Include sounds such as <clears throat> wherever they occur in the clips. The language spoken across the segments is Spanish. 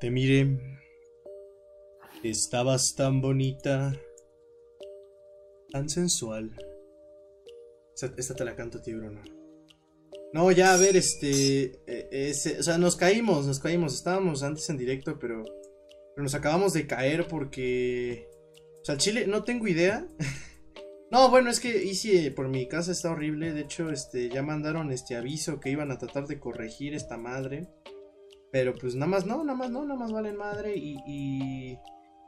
Te miré. Estabas tan bonita. Tan sensual. Esta, te la canto a ti, Bruno. No, ya, a ver, este. eh, o sea, nos caímos, nos caímos. Estábamos antes en directo, pero. Pero nos acabamos de caer porque. O sea, Chile, no tengo idea. <laughs> No, bueno, es que Easy eh, por mi casa está horrible. De hecho, este, ya mandaron este aviso que iban a tratar de corregir esta madre. Pero pues nada más no, nada más no, nada más valen madre. Y, y,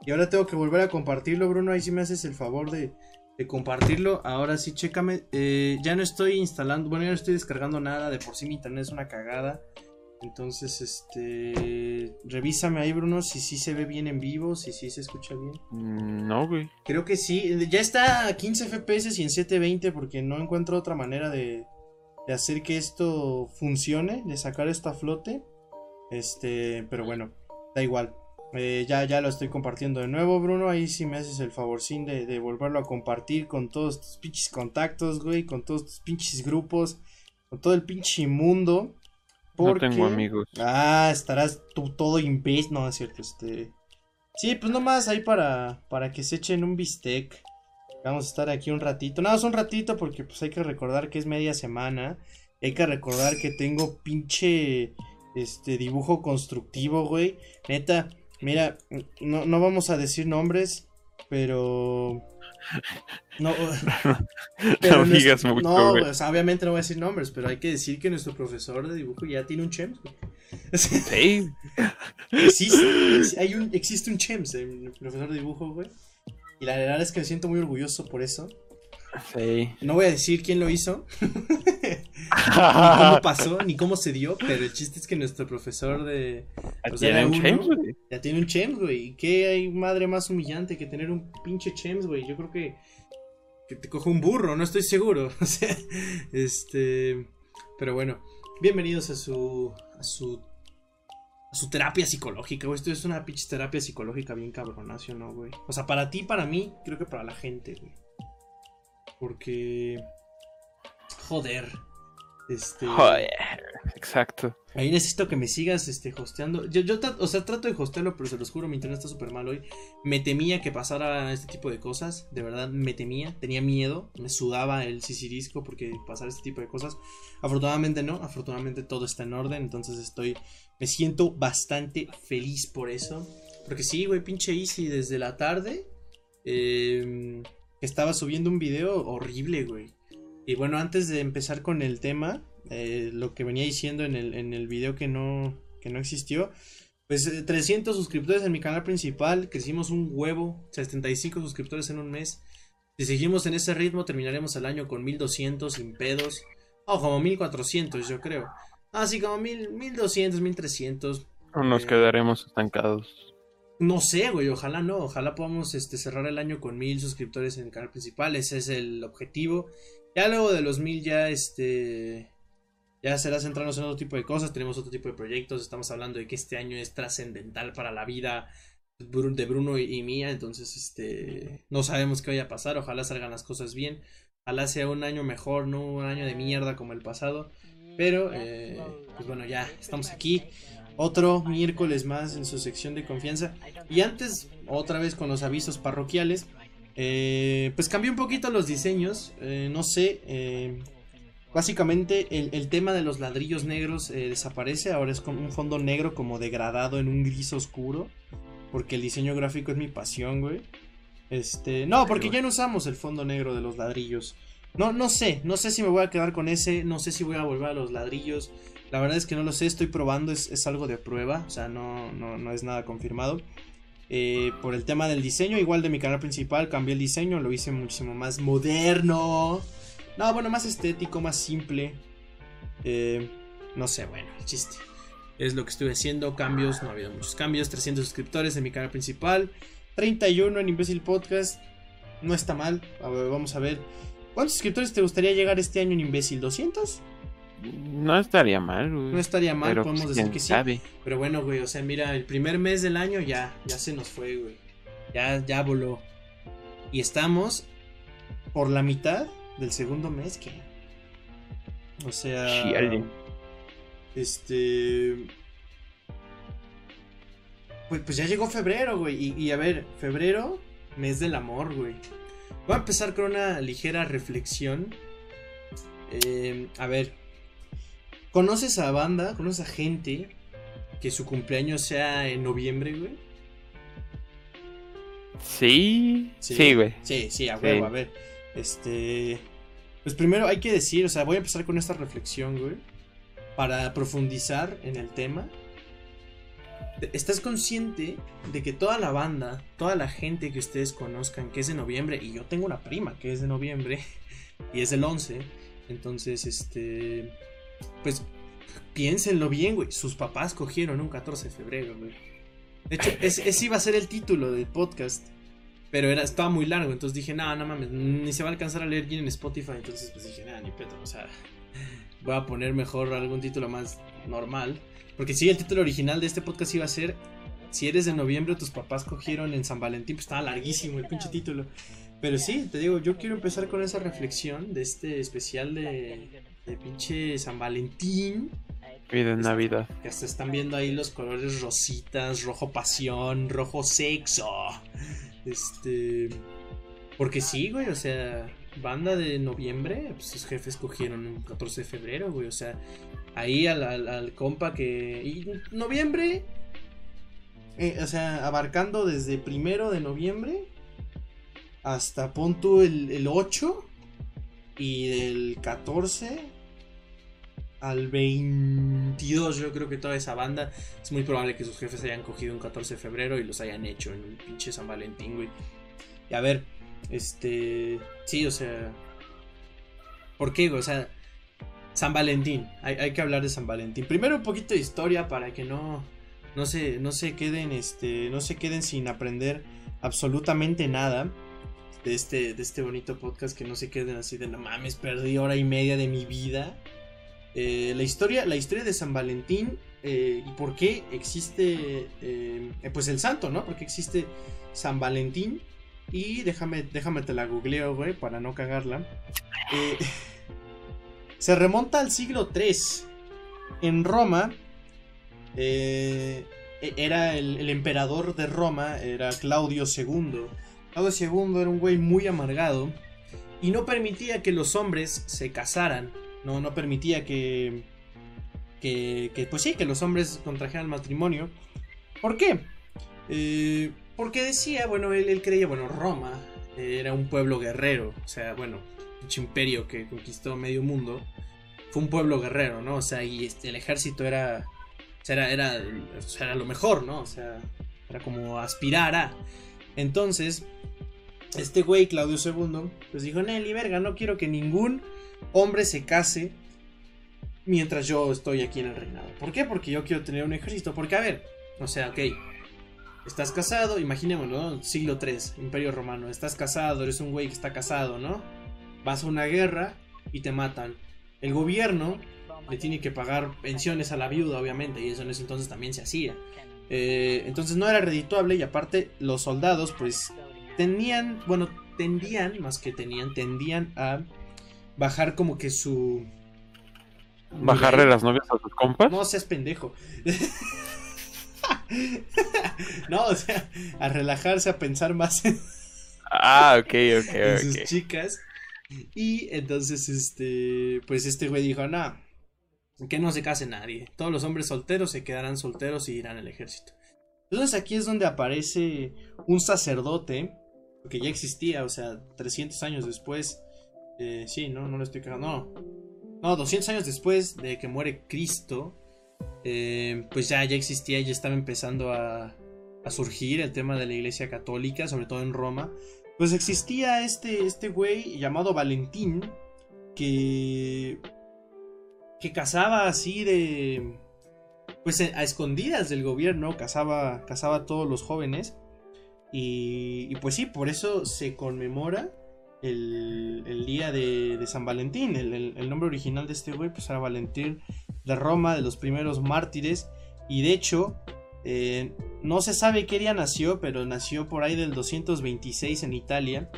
y ahora tengo que volver a compartirlo, Bruno. Ahí sí me haces el favor de, de compartirlo. Ahora sí, chécame. Eh, ya no estoy instalando, bueno, ya no estoy descargando nada. De por sí mi internet es una cagada. Entonces, este. Revísame ahí, Bruno, si sí se ve bien en vivo, si sí se escucha bien. Mm, No, güey. Creo que sí. Ya está a 15 FPS y en 720 porque no encuentro otra manera de, de hacer que esto funcione, de sacar esto a flote. Este, pero bueno, da igual. Eh, ya, ya lo estoy compartiendo de nuevo, Bruno. Ahí sí me haces el favorcín de, de volverlo a compartir con todos tus pinches contactos, güey, con todos tus pinches grupos, con todo el pinche mundo. No tengo amigos. Ah, estarás tú todo imbécil. No, es cierto, este. Sí, pues nomás ahí para, para que se echen un bistec. Vamos a estar aquí un ratito. Nada, más un ratito porque pues hay que recordar que es media semana. Hay que recordar que tengo pinche este dibujo constructivo, güey. Neta, mira, no, no vamos a decir nombres, pero no, <laughs> no nues- digas mucho, no, sea, obviamente no voy a decir nombres, pero hay que decir que nuestro profesor de dibujo ya tiene un chems, güey. Sí. <laughs> Existe, hay un, existe un Chems, el profesor de dibujo, güey. Y la verdad es que me siento muy orgulloso por eso. Sí. No voy a decir quién lo hizo, <laughs> ni cómo <laughs> pasó, ni cómo se dio, pero el chiste es que nuestro profesor de. pues, ¿Tiene uno, James, güey? Ya tiene un Chems, güey. ¿Y qué hay madre más humillante que tener un pinche Chems, güey? Yo creo que. Que te coja un burro, no estoy seguro. <laughs> O sea, este. Pero bueno, bienvenidos a su. A su. A su terapia psicológica, güey. Esto es una pinche terapia psicológica bien cabronacio, ¿no, güey? O sea, para ti, para mí, creo que para la gente, güey. Porque. Joder. Este. Joder. Exacto. Ahí necesito que me sigas este, hosteando. Yo, yo o sea, trato de hostearlo, pero se los juro, mi internet está súper mal hoy. Me temía que pasara este tipo de cosas. De verdad, me temía. Tenía miedo. Me sudaba el sisirisco porque pasara este tipo de cosas. Afortunadamente no. Afortunadamente todo está en orden. Entonces estoy. Me siento bastante feliz por eso. Porque sí, güey, pinche Easy desde la tarde. eh, estaba subiendo un video horrible, güey. Y bueno, antes de empezar con el tema, eh, lo que venía diciendo en el, en el video que no, que no existió, pues eh, 300 suscriptores en mi canal principal, crecimos un huevo, 75 suscriptores en un mes. Si seguimos en ese ritmo, terminaremos el año con 1200 sin pedos. O como 1400, yo creo. Ah, sí, como 1000, 1200, 1300. O nos Eh, quedaremos estancados. No sé, güey, ojalá no, ojalá podamos este, cerrar el año con mil suscriptores en el canal principal, ese es el objetivo. Ya luego de los mil ya este ya será centrarnos en otro tipo de cosas, tenemos otro tipo de proyectos, estamos hablando de que este año es trascendental para la vida de Bruno y, y mía, entonces este no sabemos qué vaya a pasar, ojalá salgan las cosas bien, ojalá sea un año mejor, no un año de mierda como el pasado, pero eh, pues bueno, ya estamos aquí. Otro miércoles más en su sección de confianza. Y antes, otra vez con los avisos parroquiales. Eh, pues cambié un poquito los diseños. eh, no sé. eh, básicamente el, el tema de los ladrillos negros desaparece. Ahora es con un fondo negro como degradado en un gris oscuro. Porque el diseño gráfico es mi pasión, güey. Este. No, porque ya no usamos el fondo negro de los ladrillos. No, no sé, no sé si me voy a quedar con ese, no sé si voy a volver a los ladrillos. La verdad es que no lo sé, estoy probando, es, es algo de prueba, o sea, no, no, no es nada confirmado. Eh, por el tema del diseño, igual de mi canal principal, cambié el diseño, lo hice muchísimo más moderno. No, bueno, más estético, más simple. Eh, no sé, bueno, el chiste. Es lo que estuve haciendo, cambios, no ha habido muchos cambios. 300 suscriptores en mi canal principal, 31 en Imbécil Podcast. No está mal, vamos a ver. ¿Cuántos suscriptores te gustaría llegar este año en Imbécil? ¿200? No estaría mal, güey. No estaría mal, Pero, podemos pues, decir que sí. sabe. Pero bueno, güey, o sea, mira, el primer mes del año ya, ya se nos fue, güey. Ya, ya voló. Y estamos por la mitad del segundo mes, que. O sea. Este. pues, pues ya llegó febrero, güey. Y, y a ver, febrero, mes del amor, güey. Voy a empezar con una ligera reflexión. Eh, a ver, ¿conoces a banda? ¿Conoces a gente que su cumpleaños sea en noviembre, güey? Sí. Sí, güey. Sí, sí, a huevo, Sí. a ver. Este. Pues primero hay que decir, o sea, voy a empezar con esta reflexión, güey. Para profundizar en el tema. ¿Estás consciente de que toda la banda, toda la gente que ustedes conozcan que es de noviembre, y yo tengo una prima que es de noviembre, <laughs> y es del 11, entonces, este. Pues piénsenlo bien, güey. Sus papás cogieron un 14 de febrero, güey. De hecho, es- <laughs> ese iba a ser el título del podcast. Pero era, estaba muy largo, entonces dije, no, no mames, ni se va a alcanzar a leer bien en Spotify. Entonces, pues dije, nada, ni pedo, o sea, voy a poner mejor algún título más normal. Porque sí, el título original de este podcast iba a ser, si eres de noviembre, tus papás cogieron en San Valentín, pues estaba larguísimo el pinche título. Pero sí, te digo, yo quiero empezar con esa reflexión de este especial de, de pinche San Valentín. Y de Navidad. Que hasta están viendo ahí los colores rositas, rojo pasión, rojo sexo. Este. Porque sí, güey, o sea, banda de noviembre, pues sus jefes cogieron un 14 de febrero, güey, o sea, ahí al, al- al compa que. Y noviembre. eh, o sea, abarcando desde primero de noviembre hasta pon tú el, el 8 y del 14 al 22 yo creo que toda esa banda es muy probable que sus jefes hayan cogido un 14 de febrero y los hayan hecho en un pinche San Valentín, güey. Y a ver, este, sí, o sea, ¿por qué? O sea, San Valentín, hay, hay que hablar de San Valentín. Primero un poquito de historia para que no no se no se queden este no se queden sin aprender absolutamente nada de este de este bonito podcast que no se queden así de no mames, perdí hora y media de mi vida. Eh, la, historia, la historia de San Valentín eh, y por qué existe, eh, pues el santo, ¿no? Porque existe San Valentín y déjame, déjame te la googleo, güey, para no cagarla. <laughs> Se remonta al siglo III. En Roma, e- era el, el emperador de Roma, era Claudio II. Claudio II era un güey muy amargado y no permitía que los hombres se casaran. No, no permitía que, que, que, pues sí, que los hombres contrajeran matrimonio. ¿Por qué? Eh, porque decía, bueno, él, él creía, bueno, Roma era un pueblo guerrero, o sea, bueno, un imperio que conquistó medio mundo, fue un pueblo guerrero, ¿no? O sea, y este, el ejército era, era, era, era lo mejor, ¿no? O sea, era como aspirar a. Entonces, este güey, Claudio II, pues dijo, Nelly, verga, no quiero que ningún hombre se case mientras yo estoy aquí en el reinado. ¿Por qué? Porque yo quiero tener un ejército. Porque, a ver, o sea, ok, estás casado, imaginémoslo, ¿no? Siglo III, Imperio Romano, estás casado, eres un güey que está casado, ¿no? Vas a una guerra y te matan. El gobierno le tiene que pagar pensiones a la viuda, obviamente, y eso en ese entonces también se hacía. Eh, entonces no era redituable y aparte los soldados pues tenían, bueno, tendían, más que tenían, tendían a bajar como que su... Bajarle las novias a sus compas. No seas pendejo. <laughs> no, o sea, a relajarse, a pensar más en, Ah, ok, ok, <laughs> en sus chicas. Y entonces, este, pues este güey dijo, no, que no se case nadie. Todos los hombres solteros se quedarán solteros y irán al ejército. Entonces aquí es donde aparece un sacerdote, que ya existía, o sea, 300 años después. Eh, sí, no, no lo estoy cagando. No. No, 200 años después de que muere Cristo, eh, pues ya, ya existía, ya estaba empezando a, surgir el tema de la iglesia católica, sobre todo en Roma. Pues existía este, este güey llamado Valentín, que, que cazaba así de, pues a escondidas del gobierno, cazaba, a todos los jóvenes. Y pues sí, por eso se conmemora el, día de, San Valentín. El nombre original de este güey pues era Valentín de Roma, de los primeros mártires. Y de hecho, eh, no se sabe qué día nació, pero nació por ahí del 226 en Italia.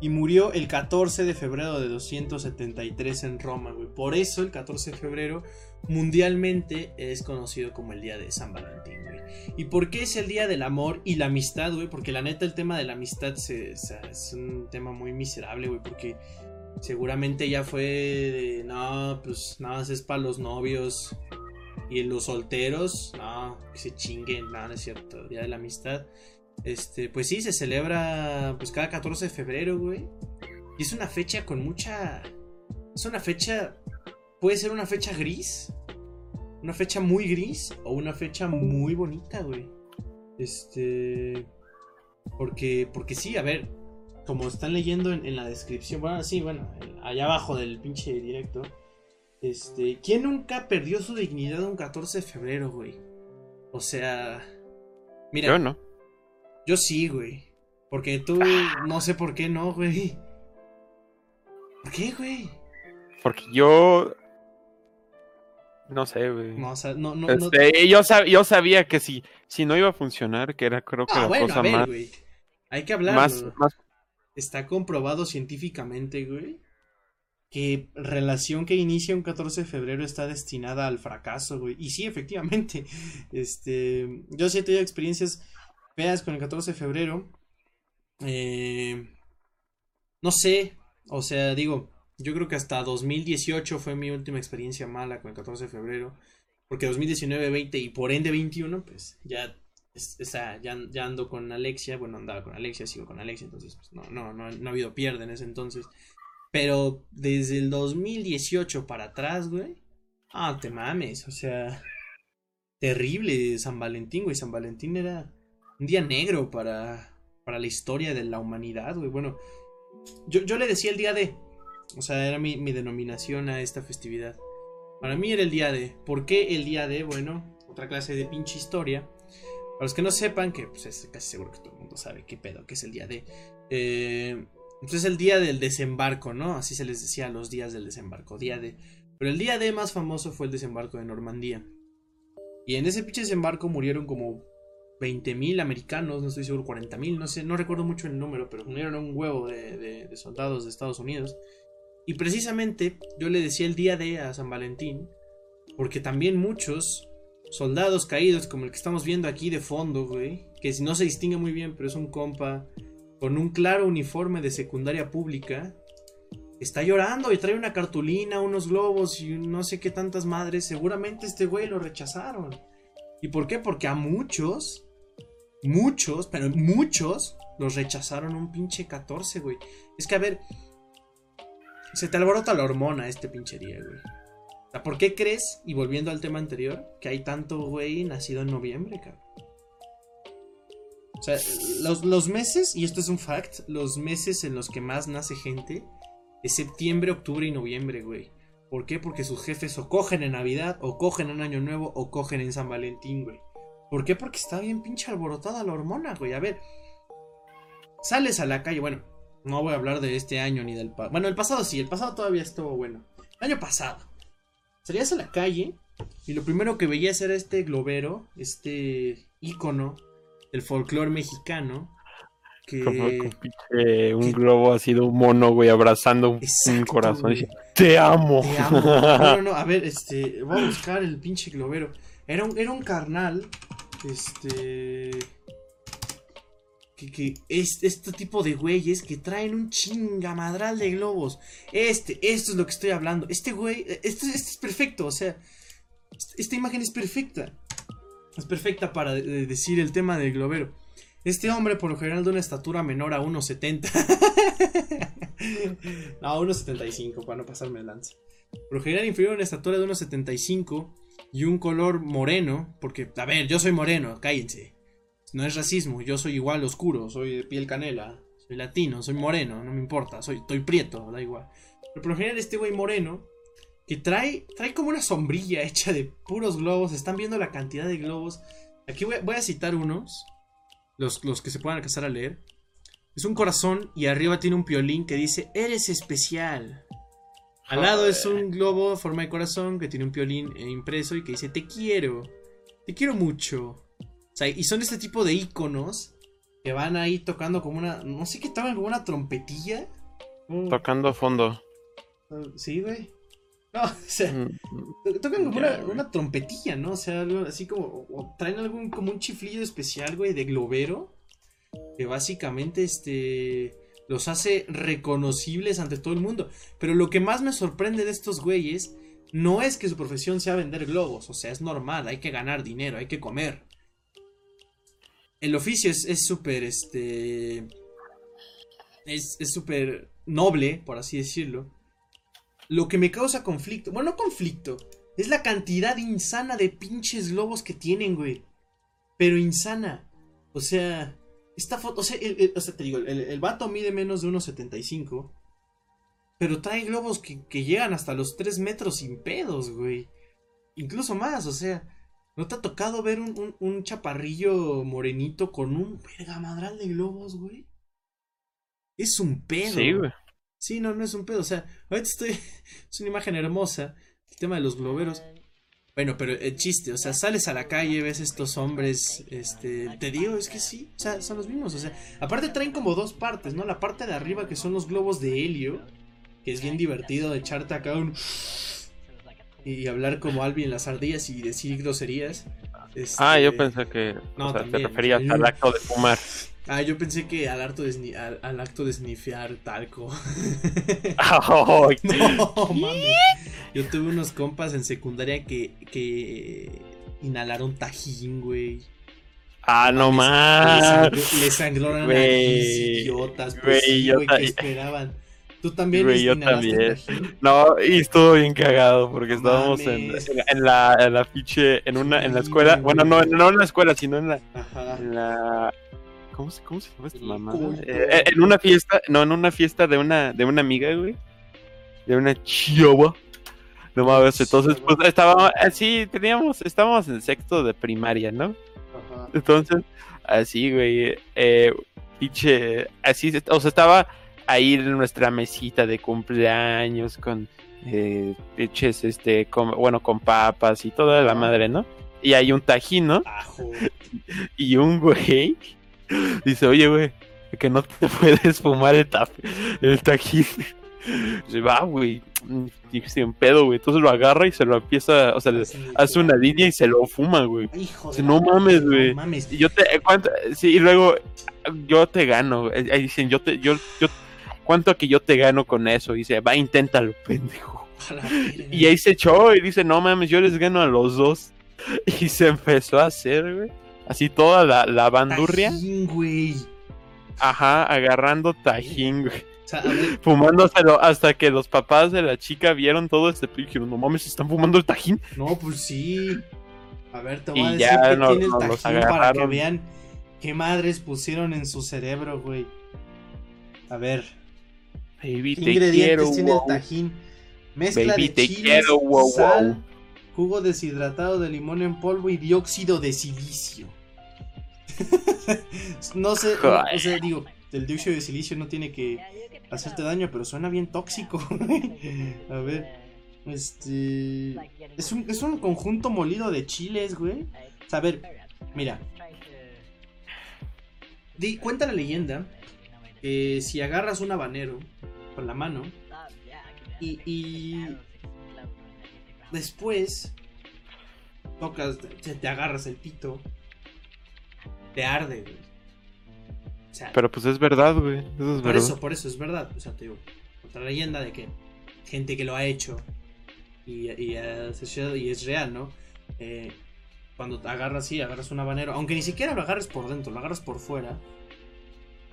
Y murió el 14 de febrero de 273 en Roma, güey. Por eso el 14 de febrero mundialmente es conocido como el día de San Valentín, güey. ¿Y por qué es el día del amor y la amistad, güey? Porque la neta el tema de la amistad es un tema muy miserable, güey, porque seguramente ya fue de, no, pues nada más es para los novios y los solteros, no, que se chinguen, nada, no es cierto, día de la amistad. Este, pues sí, se celebra pues cada 14 de febrero, güey. Y es una fecha con mucha... Es una fecha... Puede ser una fecha gris. Una fecha muy gris o una fecha muy bonita, güey. Este... Porque, porque sí, a ver, como están leyendo en, en la descripción, bueno, sí, bueno, en- allá abajo del pinche directo. Este, ¿quién nunca perdió su dignidad un 14 de febrero, güey? O sea, mira, Yo no. yo sí, güey. Porque tú, no sé por qué no, güey. ¿Por qué, güey? Porque yo. No sé, güey. No, o sea, no, no, no. Este, yo, sab- yo sabía que si, si no iba a funcionar, que era creo que Ah, la bueno, a cosa ver, más, güey. Hay que más, más Está comprobado científicamente, güey. Que relación que inicia un 14 de febrero está destinada al fracaso, güey. Y sí, efectivamente. <laughs> Este. Yo sí he tenido experiencias feas con el 14 de febrero. Eh, no sé. O sea, digo. Yo creo que hasta 2018 fue mi última experiencia mala con el 14 de febrero. Porque 2019, 20 y por ende 21, pues ya es- o sea, ya, ando con Alexia, bueno, andaba con Alexia, sigo con Alexia, entonces pues, no, no, no, no ha habido pierde en ese entonces. Pero desde el 2018 para atrás, güey, ah, te mames, o sea, terrible San Valentín, güey, San Valentín era un día negro para, para la historia de la humanidad, güey, bueno, yo, yo le decía el día de, o sea, era mi, mi denominación a esta festividad. Para mí era el día de, ¿por qué el día de? Bueno, otra clase de pinche historia. Para los que no sepan, que pues es casi seguro que todo el mundo sabe qué pedo, que es el día de. Eh, pues es el día del desembarco, ¿no? Así se les decía los días del desembarco, día de. Pero el día de más famoso fue el desembarco de Normandía. Y en ese pinche desembarco murieron como 20.000 americanos, no estoy seguro, 40.000, no sé, no recuerdo mucho el número, pero murieron un huevo de, de- de soldados de Estados Unidos. Y precisamente yo le decía el día de a San Valentín, porque también muchos soldados caídos, como el que estamos viendo aquí de fondo, güey, que no se distingue muy bien, pero es un compa con un claro uniforme de secundaria pública, está llorando y trae una cartulina, unos globos y no sé qué tantas madres, seguramente este güey lo rechazaron. ¿Y por qué? Porque a muchos, muchos, pero muchos, los rechazaron un pinche 14, güey. Es que a ver, se te alborota la hormona este pinche día, güey. O sea, ¿por qué crees, y volviendo al tema anterior, que hay tanto güey nacido en noviembre, cabrón? O sea, los, los meses, y esto es un fact, los meses en los que más nace gente es septiembre, octubre y noviembre, güey. ¿Por qué? Porque sus jefes o cogen en Navidad, o cogen en Año Nuevo, o cogen en San Valentín, güey. ¿Por qué? Porque está bien pinche alborotada la hormona, güey. A ver, sales a la calle, bueno, no voy a hablar de este año ni del pasado. Bueno, el pasado sí, el pasado todavía estuvo bueno. El año pasado. Salías a la calle y lo primero que veías era este globero, este ícono del folclore mexicano. Que... como un globo así de un mono, güey, abrazando un, corazón. güey. Te amo. Te amo. No, no, no, a ver, este, voy a buscar el pinche globero. Era un, era un carnal, este, que, es este tipo de güeyes que traen un chingamadral de globos. Este, esto es lo que estoy hablando. Este güey, este, este es perfecto, o sea, esta imagen es perfecta. Es perfecta para de- de decir el tema del globero. Este hombre, por lo general, de una estatura menor a 1,70. <laughs> no, 1,75, para no pasarme el lance. Por lo general, inferior a una estatura de 1,75 y un color moreno. Porque, a ver, yo soy moreno, cállense. No es racismo, yo soy igual oscuro, soy de piel canela, soy latino, soy moreno, no me importa, soy, estoy prieto, da igual. Pero por lo general, este güey moreno que trae, trae como una sombrilla hecha de puros globos. Están viendo la cantidad de globos. Aquí voy, voy a citar unos, los, los que se puedan alcanzar a leer. Es un corazón y arriba tiene un piolín que dice, eres especial. Al lado es un globo a forma de corazón que tiene un piolín eh, impreso y que dice, te quiero, te quiero mucho. Sea, y son este tipo de iconos que van ahí tocando como una, no sé qué tocan como una trompetilla. Mm, Tocando fondo. Sí, güey. <laughs> No, o sea, mm, tocan como una, trompetilla, ¿no? O sea, algo así como. O traen algún como un chiflido especial, güey, de globero. Que básicamente este. Los hace reconocibles ante todo el mundo. Pero lo que más me sorprende de estos güeyes. No es que su profesión sea vender globos. O sea, es normal. Hay que ganar dinero, hay que comer. El oficio es súper, este. Es súper noble, por así decirlo lo que me causa conflicto, bueno, no conflicto, es la cantidad insana de pinches globos que tienen, güey. Pero insana. O sea, esta foto, o sea, te digo, el, vato mide menos de 1,75. Pero trae globos que, llegan hasta los 3 metros sin pedos, güey. Incluso más, o sea, ¿no te ha tocado ver un, un chaparrillo morenito con un vergamadral de globos, güey? Es un pedo. Sí, güey. Sí, no, no es un pedo. O sea, ahorita estoy. <laughs> Es una imagen hermosa. El tema de los globeros. Bueno, pero el chiste, o sea, sales a la calle, ves estos hombres, este, te digo, es que sí, o sea, son los mismos, o sea, aparte traen como dos partes, ¿no? La parte de arriba que son los globos de helio, que es bien divertido de echarte acá un... y hablar como Albi en las ardillas y decir groserías. ah, yo este, pensé que no, te referías al acto de fumar. Ah, yo pensé que al acto de, al, acto de snifear talco. <laughs> <laughs> no, mames. Yo tuve unos compas en secundaria que, que inhalaron tajín, güey. Ah, no más. Le sangró la nariz, idiotas. Pues, güey, güey, ¿qué esperaban? Tú también güey, yo también. No, y estuvo bien cagado porque estábamos en, en, la, en la fiche, en una, en la escuela. Bueno, no, no en la escuela, sino en la, en la ¿Cómo se, cómo se llama esta mamá? Eh, eh, en una fiesta, no, en una fiesta de una, de una amiga, güey. De una chihuahua. No mames, entonces, pues estábamos, así, teníamos, estábamos en sexto de primaria, ¿no? Ajá. Entonces, así, güey, eh, pinche, así, o sea, estaba ahí en nuestra mesita de cumpleaños con eh, este, bueno, con papas y toda la madre, ¿no? Y hay un tajín, ¿no? <laughs> y un güey Dice, oye, güey, que no te <laughs> puedes fumar el, tap, el tajín. <laughs> Dice, va, güey. Dice, un pedo, güey. Entonces lo agarra y se lo empieza, o sea, hace una línea y se lo fuma, güey. No mames, güey. Y yo te, ¿cuánto? Sí, y luego, yo te gano. Ahí dicen, yo te, yo, yo, ¿cuánto que yo te gano con eso? dice, va, inténtalo, pendejo. Y ahí se echó y dice, no mames, yo les gano a los dos. <laughs> Y se empezó a hacer, güey así toda la, la bandurria. Tajín, güey. Ajá, agarrando tajín, güey. Fumándoselo hasta que los papás de la chica vieron todo este y dijeron, no mames, ¿están fumando el tajín? No, pues sí. A ver, te voy a decir que tiene el tajín para que vean qué madres pusieron en su cerebro, güey. A ver. Baby, ¿Qué ingredientes tiene el tajín? Mezcla de chiles, sal, jugo deshidratado de limón en polvo y dióxido de silicio. <laughs> no sé, o sea, digo, el dióxido de silicio no tiene que hacerte daño, pero suena bien tóxico. <laughs> a ver, este. Es un, es un conjunto molido de chiles, güey. O sea, a ver, mira. Di, cuenta la leyenda que si agarras un habanero con la mano y, y después tocas, te agarras el pito te arde, güey. Pero pues es verdad, güey. Eso es por eso, por eso es verdad. O sea, te digo, otra leyenda de que gente que lo ha hecho y, y, y es real, ¿no? Eh, cuando te agarras, sí, agarras un habanero, aunque ni siquiera lo agarres por dentro, lo agarras por fuera.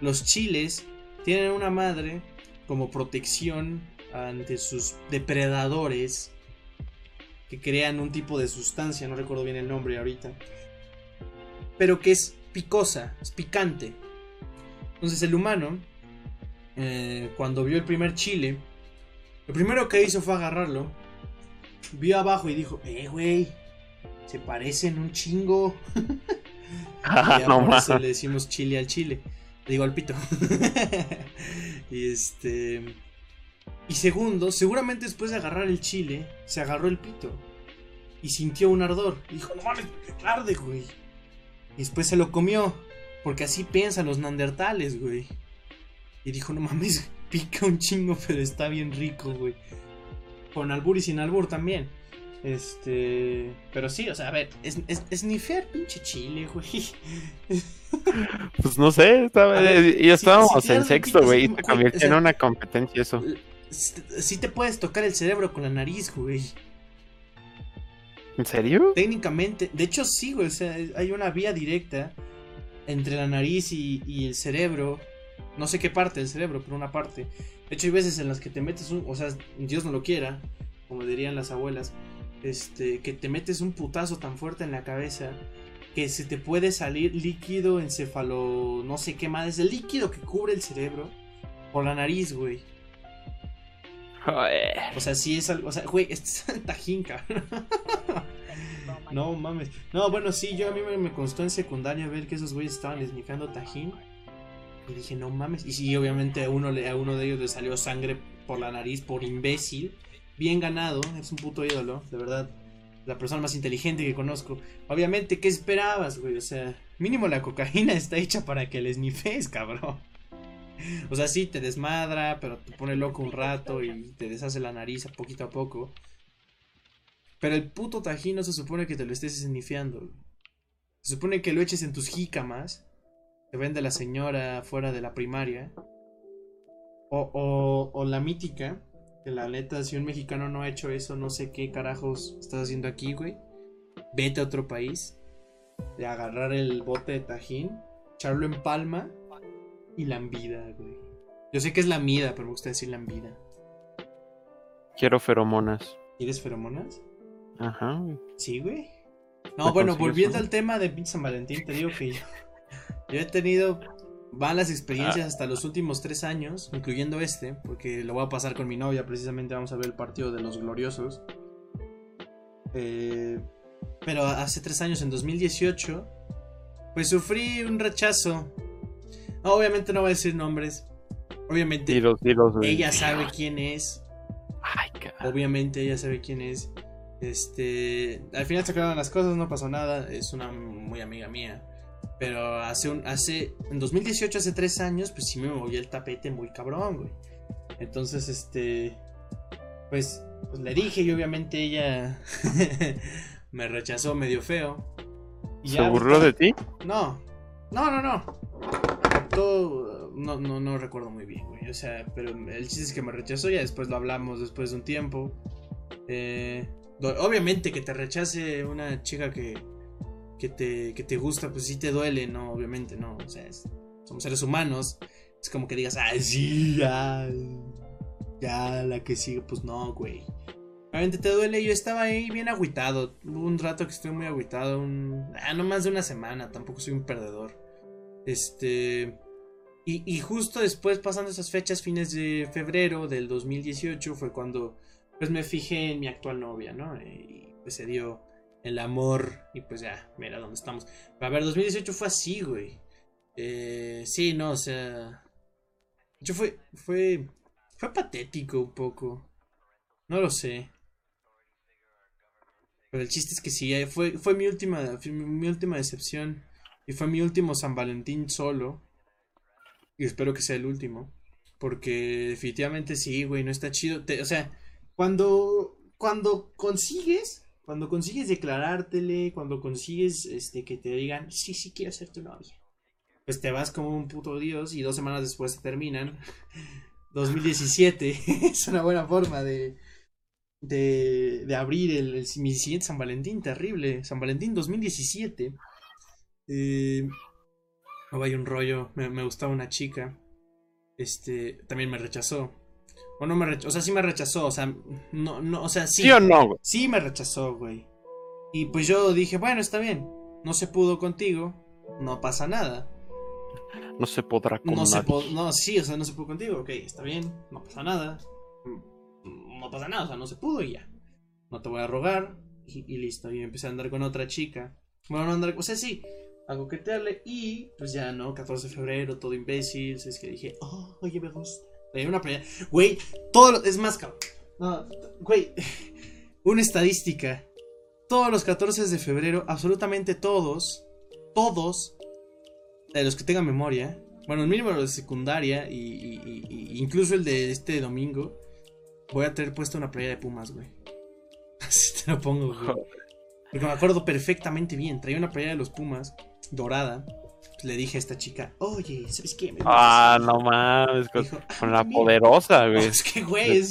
Los chiles tienen una madre como protección ante sus depredadores que crean un tipo de sustancia, no recuerdo bien el nombre ahorita, pero que es picosa, es picante. Entonces el humano, eh, cuando vio el primer chile, lo primero que hizo fue agarrarlo, vio abajo y dijo, eh, güey, se parecen un chingo. <laughs> <laughs> Ah, y no por eso le decimos chile al chile. Le digo al pito. <laughs> y este. Y segundo, seguramente después de agarrar el chile, se agarró el pito. Y sintió un ardor. Y dijo, no mames, qué arde, güey. Y después se lo comió. Porque así piensan los nandertales, güey. Y dijo, no mames, <laughs> pica un chingo, pero está bien rico, güey. Con albur y sin albur también. Este. Pero sí, o sea, a ver, es, es, es pinche chile, güey. <laughs> Pues no sé, estaba, ya estábamos en sexto, güey, y te convirtió en una competencia eso. Sí te puedes tocar el cerebro con la nariz, güey. ¿En serio? Técnicamente, de hecho sí, güey, o sea, hay una vía directa entre la nariz y, el cerebro. No sé qué parte del cerebro, pero una parte. De hecho hay veces en las que te metes un, o sea, Dios no lo quiera, como dirían las abuelas, este, que te metes un putazo tan fuerte en la cabeza que se te puede salir líquido encefalo, no sé qué más, es el líquido que cubre el cerebro por la nariz, güey. O sea, sí es algo. O sea, güey, <laughs> este es tajín, <laughs> No mames. No, bueno, sí, yo a mí me, constó en secundaria ver que esos güeyes estaban esnifando tajín. Y dije, no mames. Y sí, obviamente a uno, a uno de ellos le salió sangre por la nariz por imbécil. Bien ganado, es un puto ídolo, de verdad. La persona más inteligente que conozco. Obviamente, ¿qué esperabas, güey? O sea, mínimo la cocaína <laughs> está hecha para que les nifes, cabrón. O sea, sí, te desmadra, pero te pone loco un rato y te deshace la nariz a poquito a poco. Pero el puto tajín no se supone que te lo estés esnifiando. Se supone que lo eches en tus jícamas. Te vende la señora fuera de la primaria. O, o, o la mítica. Que la neta, si un mexicano no ha hecho eso, no sé qué carajos estás haciendo aquí, güey. Vete a otro país. De agarrar el bote de tajín. Echarlo en palma y lambida, güey. Yo sé que es lambida, pero me gusta decir lambida. Quiero feromonas. ¿Quieres feromonas? Ajá. Sí, güey. No, bueno, volviendo al tema de San Valentín, te digo que yo, yo he tenido malas experiencias ah. hasta los últimos tres años, incluyendo este, porque lo voy a pasar con mi novia, precisamente vamos a ver el partido de los gloriosos. Eh, pero hace tres años, en 2018, pues sufrí un rechazo obviamente no voy a decir nombres. Obviamente ella sabe quién es. Ay, obviamente ella sabe quién es. Este, al final se acabaron las cosas, no pasó nada. Es una muy amiga mía. Pero hace un, hace, en 2018, hace tres años, pues sí me movió el tapete muy cabrón, güey. Entonces, este, pues, pues le dije y obviamente ella <laughs> me rechazó medio feo. ¿Se burló de ti? No, no, no, no no, no, no recuerdo muy bien, güey. O sea, pero el chiste es que me rechazó, ya después lo hablamos después de un tiempo. Eh, obviamente que te rechace una chica que, que, te, que te gusta, pues sí te duele, ¿no? Obviamente, ¿no? O sea, somos seres humanos. Es como que digas, ah, sí, ya. Ya, la que sigue, pues no, güey. Obviamente te duele, yo estaba ahí bien agüitado. Hubo un rato que estuve muy agüitado. Ah, no más de una semana, tampoco soy un perdedor. Este. Y, justo después, pasando esas fechas, fines de febrero del 2018, fue cuando pues me fijé en mi actual novia, ¿no? Y pues se dio el amor y pues ya, mira dónde estamos. A ver, 2018 fue así, güey. Eh, sí, no, o sea... Yo fue, fue, fue patético un poco. No lo sé. Pero el chiste es que sí, eh, fue, fue mi última, mi última decepción. Y fue mi último San Valentín solo. Y espero que sea el último. Porque definitivamente sí, güey, no está chido. o sea, cuando, cuando consigues, cuando consigues declarártele, cuando consigues este, que te digan, sí, sí, quiero ser tu novia. Pues te vas como un puto dios y dos semanas después te terminan. <laughs> 2017 <laughs> es una buena forma de, de, de abrir el, el, mi siguiente San Valentín, terrible. San Valentín 2017. Eh, vaya un rollo, me, gustaba una chica. Este, también me rechazó. O no me rechazó, o sea, sí me rechazó, o sea, no, no, o sea, sí. ¿Sí o no, Sí me rechazó, güey. Y pues yo dije, bueno, está bien, no se pudo contigo, no pasa nada. No se podrá con no se No, sí, o sea, no se pudo contigo, ok, está bien, no pasa nada. No pasa nada, o sea, no se pudo y ya. No te voy a rogar y, y listo. Y empecé a andar con otra chica. Bueno, no andar, o sea, sí, a coquetearle y pues ya, ¿no? 14 de febrero, todo imbécil. Es que dije, oh, oye, me gusta. Una playa. Güey, todo lo, es más cabrón. No, güey, <laughs> una estadística. Todos los 14 de febrero, absolutamente todos, todos, de los que tengan memoria, bueno, el mínimo de secundaria y, incluso el de este domingo, voy a tener puesta una playa de Pumas, güey. <laughs> Así te lo pongo, güey. Porque me acuerdo perfectamente bien. Traía una playa de los Pumas, dorada. Le dije a esta chica, oye, ¿sabes qué? ah, no mames, con, ah, la poderosa, güey. <laughs> es que, güey,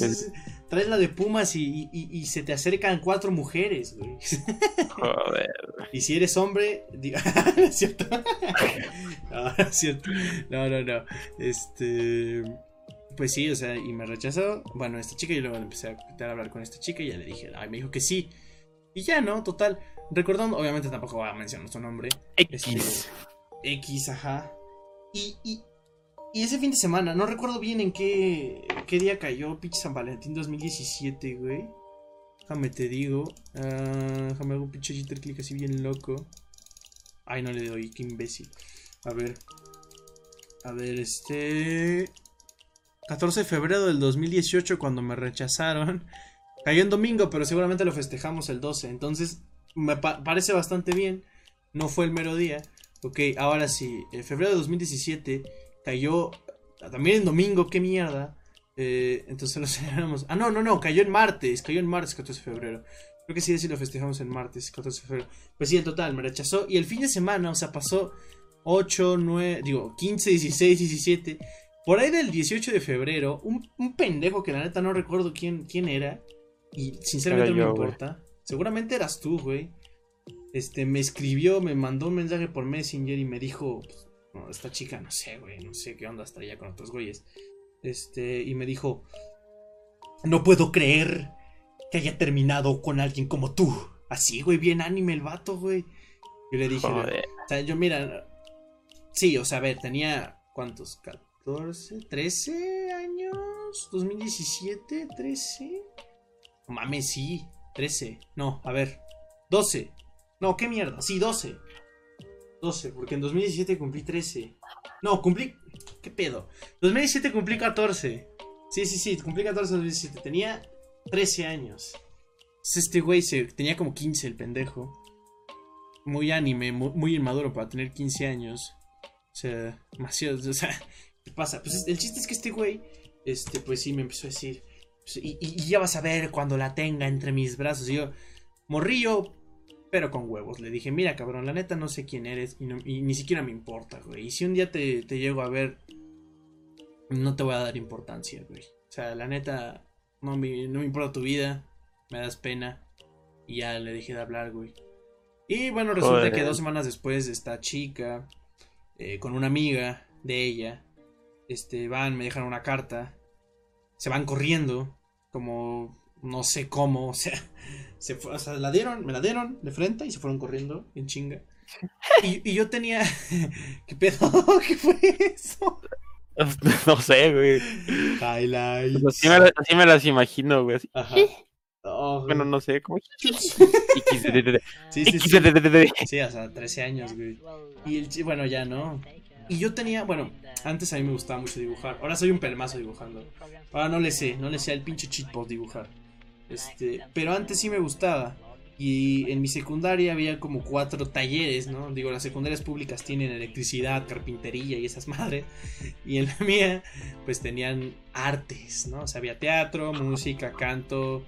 traes la de Pumas y, y, se te acercan cuatro mujeres, güey. <laughs> Joder. Y si eres hombre, diga, <laughs> ¿es cierto? no, es cierto. No, no, no. Este. Pues sí, o sea, y me rechazó. Bueno, esta chica, y luego empecé a, a hablar con esta chica y ya le dije, ay, me dijo que sí. Y ya, ¿no? Total. Recordando, obviamente tampoco voy a mencionar su nombre. X. Este, X, ajá. Y, y, y, ese fin de semana, no recuerdo bien en qué, qué día cayó pinche San Valentín 2017, güey. Déjame te digo. Uh, déjame hago un pinche jitter click así bien loco. Ay, no le doy, qué imbécil. A ver. A ver, este. 14 de febrero del 2018, cuando me rechazaron. Cayó en domingo, pero seguramente lo festejamos el 12. Entonces, me parece bastante bien. No fue el mero día. Ok, ahora sí. En febrero de 2017 cayó también en domingo, qué mierda. Eh, entonces lo <laughs> celebramos. Ah, no, no, no, cayó en martes. Cayó en martes 14 de febrero. Creo que sí, sí lo festejamos en martes 14 de febrero. Pues sí, en total, me rechazó. Y el fin de semana, o sea, pasó 8, 9, digo, 15, 16, 17. Por ahí del 18 de febrero, un, un pendejo que la neta no recuerdo quién, quién era. Y sinceramente no me importa. Seguramente eras tú, güey. Este, me escribió, me mandó un mensaje por Messenger y me dijo, pues, esta chica, no sé, güey, no sé qué onda estaría con otros güeyes. Este, y me dijo, no puedo creer que haya terminado con alguien como tú. Así, güey, bien anime el vato, güey. Yo le dije, o sea, yo mira, sí, o sea, a ver, tenía, ¿cuántos? 14, 13 años, 2017, 13. Mames, sí. 13. No, a ver. 12. No, qué mierda. Sí, 12. 12, porque en 2017 cumplí 13. No, cumplí. ¿Qué pedo? 2017 cumplí 14. Sí, sí, sí, cumplí 14 en 2017. Tenía 13 años. Este güey se, tenía como 15 el pendejo. Muy anime, muy, inmaduro para tener 15 años. O sea, demasiado. O sea, <laughs> ¿qué pasa? Pues el chiste es que este güey, este, pues sí, me empezó a decir. Y, ya vas a ver cuando la tenga entre mis brazos. Y yo, morrillo, pero con huevos. Le dije, mira, cabrón, la neta no sé quién eres y, ni siquiera me importa, güey. Y si un día te, llego a ver, no te voy a dar importancia, güey. O sea, la neta, no me, no me importa tu vida, me das pena. Y ya le dejé de hablar, güey. Y bueno, resulta que dos semanas después, esta chica, eh, con una amiga de ella, este, van, me dejan una carta, se van corriendo como no sé cómo, <laughs> o sea, se fue, o sea, la dieron, me la dieron de frente y se fueron corriendo en chinga. Y, yo tenía, <laughs> ¿qué pedo? <laughs> ¿Qué fue eso? No sé, güey. Highlights. Así me, así me, las imagino, güey. Ajá. Oh, bueno, no sé, ¿cómo? sí, sí, sí. sí, o sea, 13 años, güey. Y el, bueno, ya no. Y yo tenía, bueno, antes a mí me gustaba mucho dibujar. Ahora soy un pelmazo dibujando. Ahora no le sé, no le sé al pinche cheat post dibujar. Este, pero antes sí me gustaba. Y en mi secundaria había como cuatro talleres, ¿no? Digo, las secundarias públicas tienen electricidad, carpintería y esas <laughs> madres. Y en la mía, pues tenían artes, ¿no? O sea, había teatro, música, canto.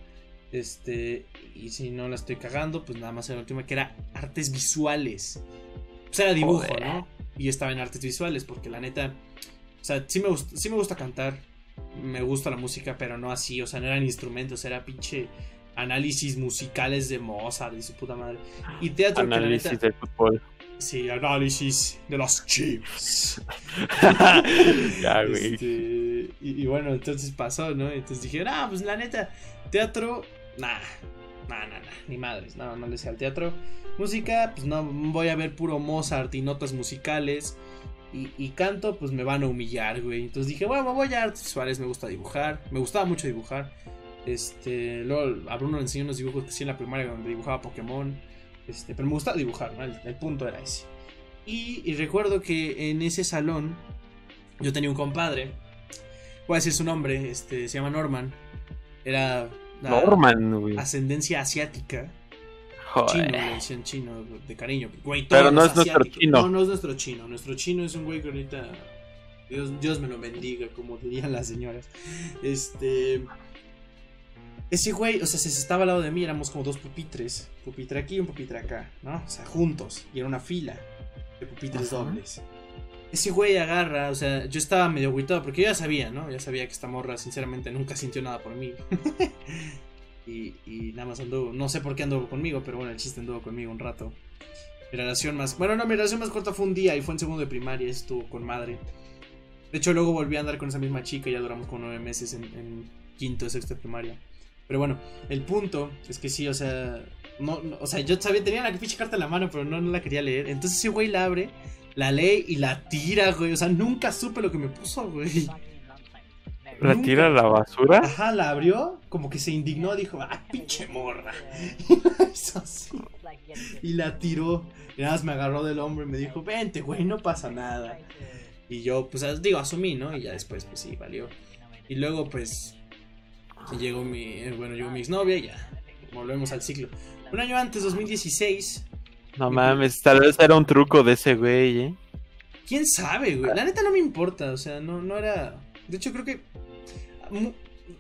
Este, y si no la estoy cagando, pues nada más era la última que era artes visuales. Pues era dibujo, ¿no? y estaba en artes visuales, porque la neta, o sea, sí me, gusta, sí me gusta cantar, me gusta la música, pero no así, o sea, no eran instrumentos, era pinche análisis musicales de Mozart y su puta madre. Y teatro análisis de fútbol. Sí, análisis de los chips. <laughs> ya, güey. Este, y, bueno, entonces pasó, ¿no? Entonces dije, ah, pues la neta, teatro, nah, nah, nah, nah, ni madres, no, no le sé al teatro. Música, pues no, voy a ver puro Mozart y notas musicales. Y, canto, pues me van a humillar, güey. Entonces dije, bueno, voy a artes visuales, me gusta dibujar. Me gustaba mucho dibujar. Este, luego a Bruno le enseñó unos dibujos que sí en la primaria donde dibujaba Pokémon. Este, pero me gustaba dibujar, ¿no? El, punto era ese. Y, recuerdo que en ese salón yo tenía un compadre. Voy a decir su nombre, este, se llama Norman. Era Norman, güey. ascendencia asiática. Chino, le decían chino, de cariño. Pero no es nuestro chino. No, no es nuestro chino. Nuestro chino es un güey que ahorita. Dios, Dios me lo bendiga, como dirían las señoras. Este. Ese güey, o sea, se estaba al lado de mí, éramos como dos pupitres. Pupitre aquí y un pupitre acá, ¿no? O sea, juntos. Y era una fila de pupitres dobles. Ese güey agarra, o sea, yo estaba medio agüitado porque yo ya sabía, ¿no? Ya sabía que esta morra, sinceramente, nunca sintió nada por mí. <laughs> y, nada más anduvo, no sé por qué anduvo conmigo, pero bueno, el chiste anduvo conmigo un rato. Mi relación más, bueno, no, mi relación más corta fue un día y fue en segundo de primaria, estuvo con madre. De hecho, luego volví a andar con esa misma chica y ya duramos como nueve meses en, quinto, sexto de primaria. Pero bueno, el punto es que sí, o sea, no, o sea, yo sabía, tenía la pinche carta en la mano, pero no la quería leer. Entonces ese güey la abre, la lee y la tira, güey. O sea, nunca supe lo que me puso, güey. ¿La tira a la basura? Ajá, la abrió, como que se indignó, dijo, ah, pinche morra. <laughs> Y la tiró. Y nada más me agarró del hombro y me dijo, vente, güey, no pasa nada. Y yo, pues, digo, asumí, ¿no? Y ya después, pues sí, valió. Y luego, pues, llegó mi, eh, bueno, llegó mi exnovia y ya, volvemos al ciclo. Un año antes, 2016. No mames, tal vez era un truco de ese güey, ¿eh? ¿Quién sabe, güey? La neta no me importa, o sea, no, no era... De hecho, creo que...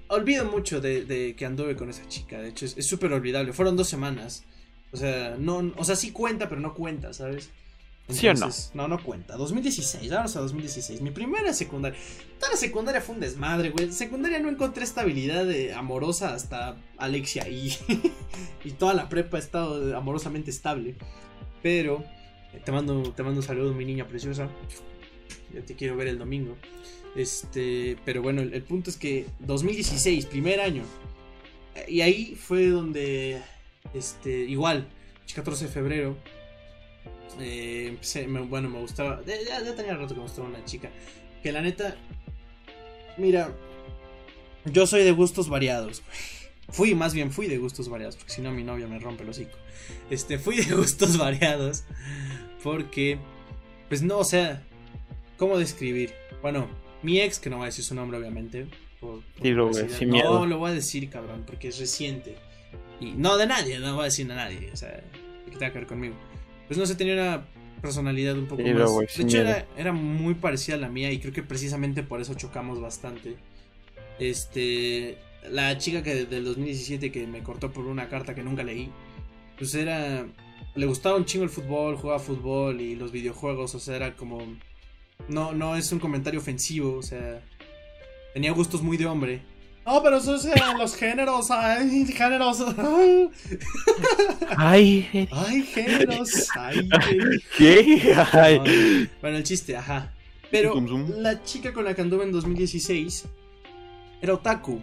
olvido mucho de, que anduve con esa chica, de hecho, es súper olvidable. Fueron dos semanas. O sea, no, o sea, sí cuenta, pero no cuenta, ¿sabes? ¿Sí o no? No, no cuenta. 2016, vamos a 2016. Mi primera secundaria. Toda la secundaria fue un desmadre, güey. Secundaria no encontré estabilidad amorosa hasta Alexia y, <laughs> y toda la prepa ha estado amorosamente estable. Pero eh, te mando, te mando un saludo, mi niña preciosa. Ya te quiero ver el domingo. Este, pero bueno, el, punto es que 2016, primer año. Y ahí fue donde, este, igual, 14 de febrero eh, bueno, me gustaba. Ya, ya, tenía rato que me gustaba una chica. Que la neta. Mira. Yo soy de gustos variados. Fui, más bien fui de gustos variados. Porque si no, mi novia me rompe el hocico. Este, fui de gustos <laughs> variados. Porque. Pues no, o sea. ¿Cómo describir? Bueno, mi ex, que no voy a decir su nombre, obviamente. Por, No, lo voy a decir, cabrón, porque es reciente. Y no de nadie, no voy a decir a nadie. O sea, que tenga que ver conmigo pues no sé, tenía una personalidad un poco más. de hecho, era, muy parecida a la mía y creo que precisamente por eso chocamos bastante. Este. La chica que del 2017 que me cortó por una carta que nunca leí, pues era. Le gustaba un chingo el fútbol, jugaba fútbol y los videojuegos, o sea, era como. No, no es un comentario ofensivo, o sea. Tenía gustos muy de hombre. No, pero eso es los géneros. Ay, géneros. Ay, ay géneros. Ay, ¿Qué? Bueno, el chiste, ajá. Pero la chica con la que anduve en 2016 era otaku.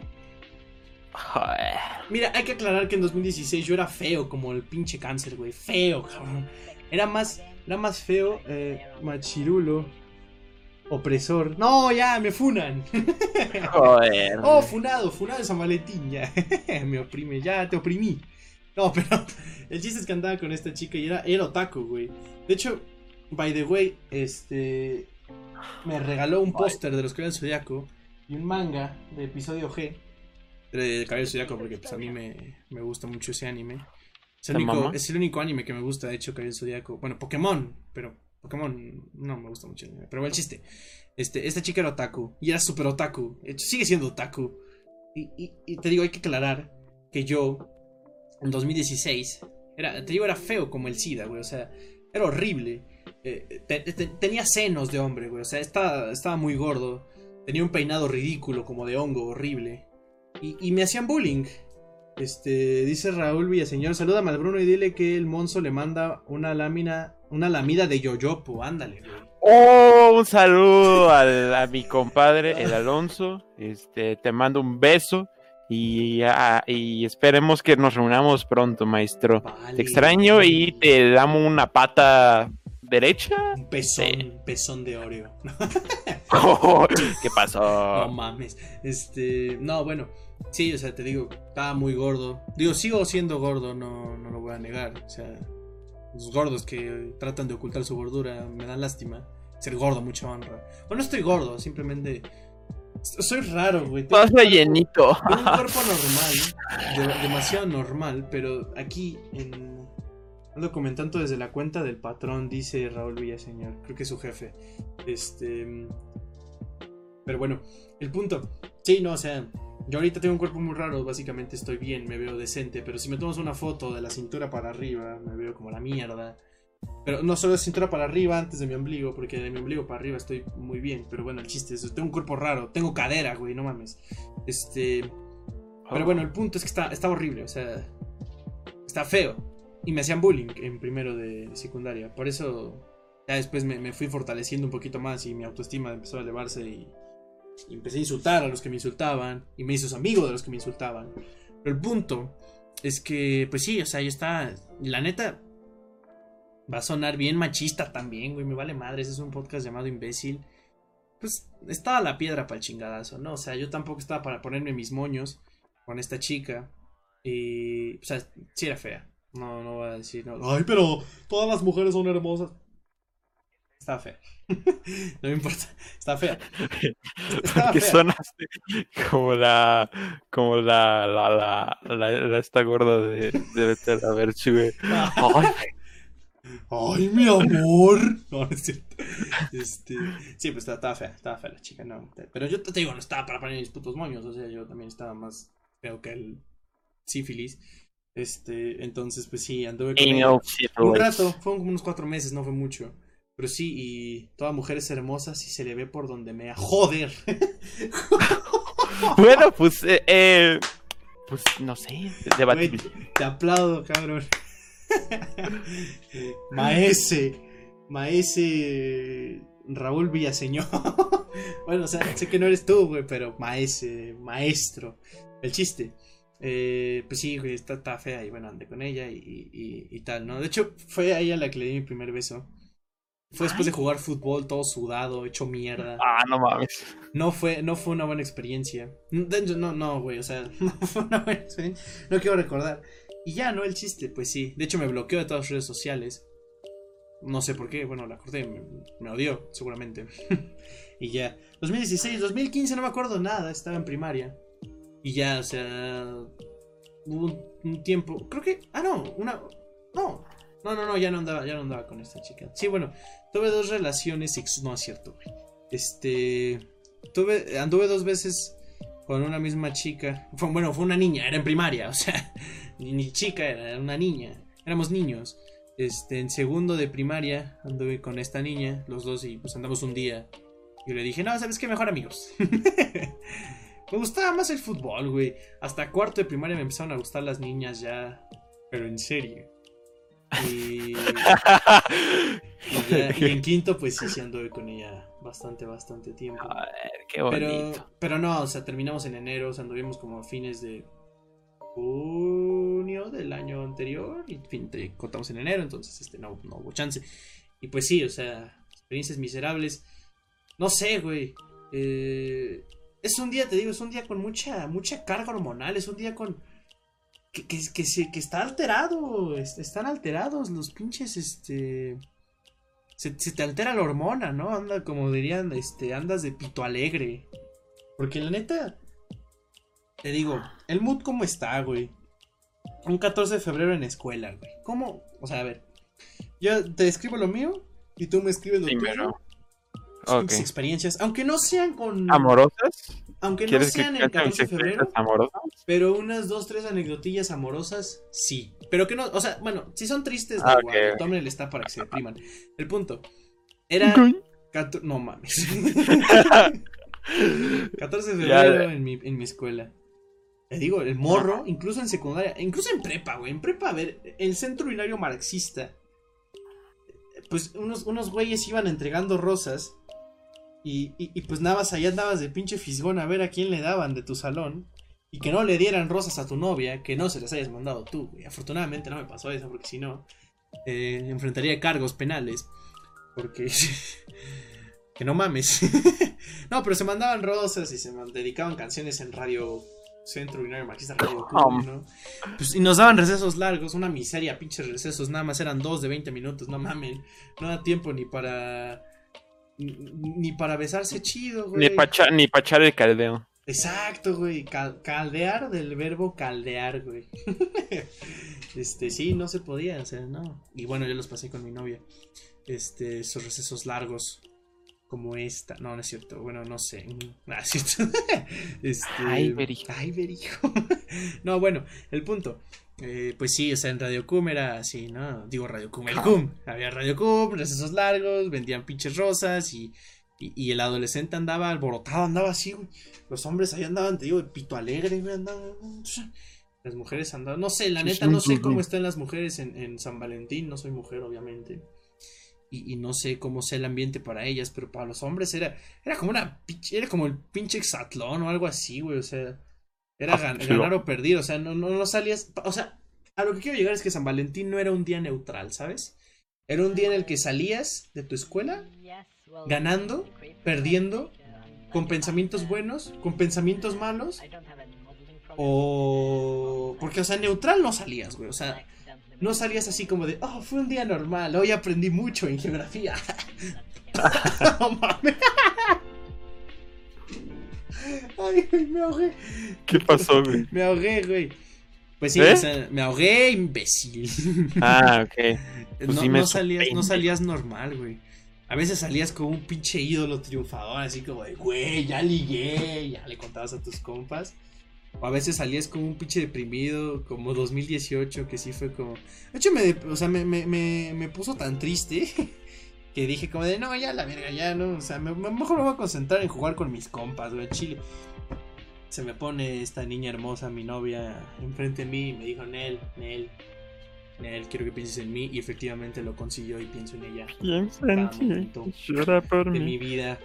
Mira, hay que aclarar que en 2016 yo era feo como el pinche cáncer, güey. Feo, cabrón. Era más, era más feo, eh, machirulo opresor. No, ya, me funan. <laughs> Joder. oh, funado, funado San Valentín, ya. <laughs> me oprime, ya te oprimí. No, pero <laughs> el chiste es que andaba con esta chica y era, era otaku, güey. De hecho, by the way, este. Me regaló un póster de los Caballeros Zodiaco y un manga de episodio G de Caballero Zodiaco porque pues a mí me, me gusta mucho ese anime. Es el, único, es el único anime que me gusta, de hecho, Caballero Zodiaco. Bueno, Pokémon, pero Pokémon no me gusta mucho Pero el chiste. Este, esta chica era otaku. Y era súper otaku. Sigue siendo otaku. Y, te digo, hay que aclarar que yo, en 2016, era, te digo, era feo como el SIDA, güey. O sea, era horrible. Eh, tenía senos de hombre, güey. O sea, estaba, estaba muy gordo. Tenía un peinado ridículo, como de hongo, horrible. Y, y me hacían bullying. Este, dice Raúl Villaseñor, saluda a Bruno y dile que el Monzo le manda una lámina, una lamida de yoyopo, ándale, Oh, un saludo a mi compadre, el Alonso. Este, te mando un beso y, y esperemos que nos reunamos pronto, maestro. te extraño y te damos una pata derecha. Un pezón, pezón de Oreo. Oh, <laughs> <laughs> ¿Qué pasó? No mames. Este, no, bueno. Sí, o sea, te digo, estaba muy gordo. Digo, sigo siendo gordo, no, no lo voy a negar. O sea, los gordos que tratan de ocultar su gordura me dan lástima. Ser gordo, mucha honra. Bueno, no estoy gordo, simplemente. Soy raro, güey. Más llenito. Tengo un cuerpo <laughs> normal, demasiado normal, pero aquí en. Ando comentando desde la cuenta del patrón, dice Raúl Villaseñor. Creo que es su jefe. Este. Pero bueno, el punto. Sí, no, o sea, yo ahorita tengo un cuerpo muy raro, básicamente estoy bien, me veo decente, pero si me tomas una foto de la cintura para arriba, me veo como la mierda. Pero no solo de cintura para arriba antes de mi ombligo, porque de mi ombligo para arriba estoy muy bien. Pero bueno, el chiste es, tengo un cuerpo raro, tengo cadera, güey, no mames. Este... Pero bueno, el punto es que está, está horrible, o sea... Está feo. Y me hacían bullying en primero de, secundaria. Por eso ya después me, fui fortaleciendo un poquito más y mi autoestima empezó a elevarse y, empecé a insultar a los que me insultaban y me hice amigos de los que me insultaban. Pero el punto es que, pues sí, o sea, yo está, la neta, Va a sonar bien machista también, güey. Me vale madre. Ese es un podcast llamado Imbécil. Pues estaba la piedra para el chingadazo, ¿no? O sea, yo tampoco estaba para ponerme mis moños con esta chica. Y. O sea, sí era fea. No, no voy a decir. No. Ay, pero todas las mujeres son hermosas. Estaba fea. <laughs> no me importa. Está fea. Porque sonaste como la. Como la. La. La. la, esta gorda de. De Betel a ver, güey. Ay, ¡Ay, mi amor! No, no es cierto. Este, sí, pues estaba, fea, estaba fea la chica, no. Pero yo te digo, no estaba para poner mis putos moños, o sea, yo también estaba más feo que el sífilis. Este, entonces, pues sí, anduve con ella. un rato, fueron como unos cuatro meses, no fue mucho. Pero sí, y toda mujer es hermosa si se le ve por donde me ¡Joder! <laughs> bueno, pues, eh, eh, pues no sé, te aplaudo, cabrón. Maese. Maese. Raúl Villaseñor. <laughs> bueno, o sea, sé que no eres tú, güey, pero maese, maestro. El chiste. Eh, pues sí, güey, está, fea y bueno, andé con ella y, tal, ¿no? De hecho, fue a ella la que le di mi primer beso. Fue después de jugar fútbol, todo sudado, hecho mierda. Ah, no mames. No fue, no fue una buena experiencia. No, no, güey, o sea, <laughs> no fue una buena experiencia. No quiero recordar. Y ya, ¿no? El chiste, pues sí. De hecho, me bloqueó de todas las redes sociales. No sé por qué, bueno, la corté, me, odió, seguramente. <laughs> y ya. 2016, 2015, no me acuerdo nada, estaba en primaria. Y ya, o sea. Hubo un, tiempo. Creo que. Ah, no, una. No. No, no, no, ya no andaba, ya no andaba con esta chica. Sí, bueno, tuve dos relaciones. No es cierto, güey. Este. Anduve dos veces con una misma chica. bueno, fue una niña, era en primaria, o sea <laughs> ni chica, era una niña, éramos niños. Este, en segundo de primaria anduve con esta niña, los dos, y pues andamos un día. Y le dije, no, ¿sabes qué? Mejor amigos. <laughs> me gustaba más el fútbol, güey. Hasta cuarto de primaria me empezaron a gustar las niñas ya, pero en serio. Y, en <laughs> quinto, pues sí, sí anduve con ella bastante, bastante tiempo. qué bonito. Pero, pero no, o sea, terminamos en enero, o sea, anduvimos como a fines de junio del año anterior y fin, te contamos en enero, entonces este no, no hubo chance. Y pues sí, o sea, experiencias miserables. No sé, güey. Eh, es un día, te digo, es un día con mucha, mucha carga hormonal, es un día con... Que, que, que, se, que está alterado, están alterados los pinches, este... Se, se, te altera la hormona, ¿no? Anda, como dirían, este, andas de pito alegre. Porque la neta, te digo, el mood cómo está, güey. Un 14 de febrero en escuela, güey. ¿Cómo? O sea, a ver. Yo te escribo lo mío y tú me escribes lo tuyo. Okay. experiencias, aunque no sean con... ¿Amorosas? Aunque no sean el 14 de febrero. Amorosas? Pero unas dos, tres anecdotillas amorosas, sí. Pero que no, o sea, bueno, si son tristes, igual. Tomen el está para que se depriman. El punto. Era... No mames. <laughs> 14 de febrero en mi, en mi escuela. Te digo, el morro, incluso en secundaria, incluso en prepa, güey. En prepa, a ver, el centro binario marxista. Pues unos, unos güeyes iban entregando rosas. Y, y, pues nada más allá andabas de pinche fisgón a ver a quién le daban de tu salón. Y que no le dieran rosas a tu novia, que no se las hayas mandado tú, güey. Afortunadamente no me pasó eso, porque si no, eh, enfrentaría cargos penales. Porque. <laughs> que no mames. <laughs> no, pero se mandaban rosas y se dedicaban canciones en radio Centro Binario Marxista Radio ¿no? Pues, y nos daban recesos largos, una miseria, pinches recesos, nada más eran dos de 20 minutos, no mamen. No da tiempo ni para. Ni para besarse chido, güey. Ni para ni pa echar el caldeo. Exacto, güey. caldear del verbo caldear, güey. <laughs> este, sí, no se podía, o sea, no. Y bueno, yo los pasé con mi novia. Este, esos recesos largos. Como esta. No, no es cierto. Bueno, no sé. No, <laughs> es cierto. <laughs> este... Ay, berijo. Ay, berijo. no, bueno, el punto. Eh, pues sí, o sea, en Radio Cum era así, ¿no? Digo Radio Cum, el Cum. Había Radio Cum, recesos largos, vendían pinches rosas y, y, el adolescente andaba alborotado, andaba así, güey. Los hombres ahí andaban, te digo, de pito alegre, güey, andaban. Las mujeres andaban. No sé, la neta, no sé cómo están las mujeres en, en San Valentín. No soy mujer, obviamente y, no sé cómo sea el ambiente para ellas, pero para los hombres era, era como una era como el pinche exatlón o algo así, güey, o sea, era ah, ganar o perder, o sea, no, no, no salías, o sea, a lo que quiero llegar es que San Valentín no era un día neutral, ¿sabes? Era un día en el que salías de tu escuela ganando, perdiendo, con pensamientos buenos, con pensamientos malos, o... Porque, o sea, neutral no salías, güey, o sea no salías así como de, oh, fue un día normal, hoy aprendí mucho en geografía. <laughs> no mames. Ay, me ahogué. ¿Qué pasó, güey? Me ahogué, güey. Pues sí, ¿Eh? o sea, me ahogué, imbécil. Ah, ok. Pues no, salías, no salías normal, güey. A veces salías como un pinche ídolo triunfador, así como de, güey, ya ligué, ya le contabas a tus compas. O a veces salías como un pinche deprimido, como 2018, que sí fue como... De hecho, me, o sea, me, me, me, puso tan triste <laughs> que dije como de, no, ya la verga, ya, ¿no? O sea, mejor me voy a concentrar en jugar con mis compas, güey, chile. Se me pone esta niña hermosa, mi novia, enfrente de mí y me dijo, Nel, Nel, Nel, quiero que pienses en mí. Y efectivamente lo consiguió y pienso en ella. Piensa en ti, llora por de mi vida.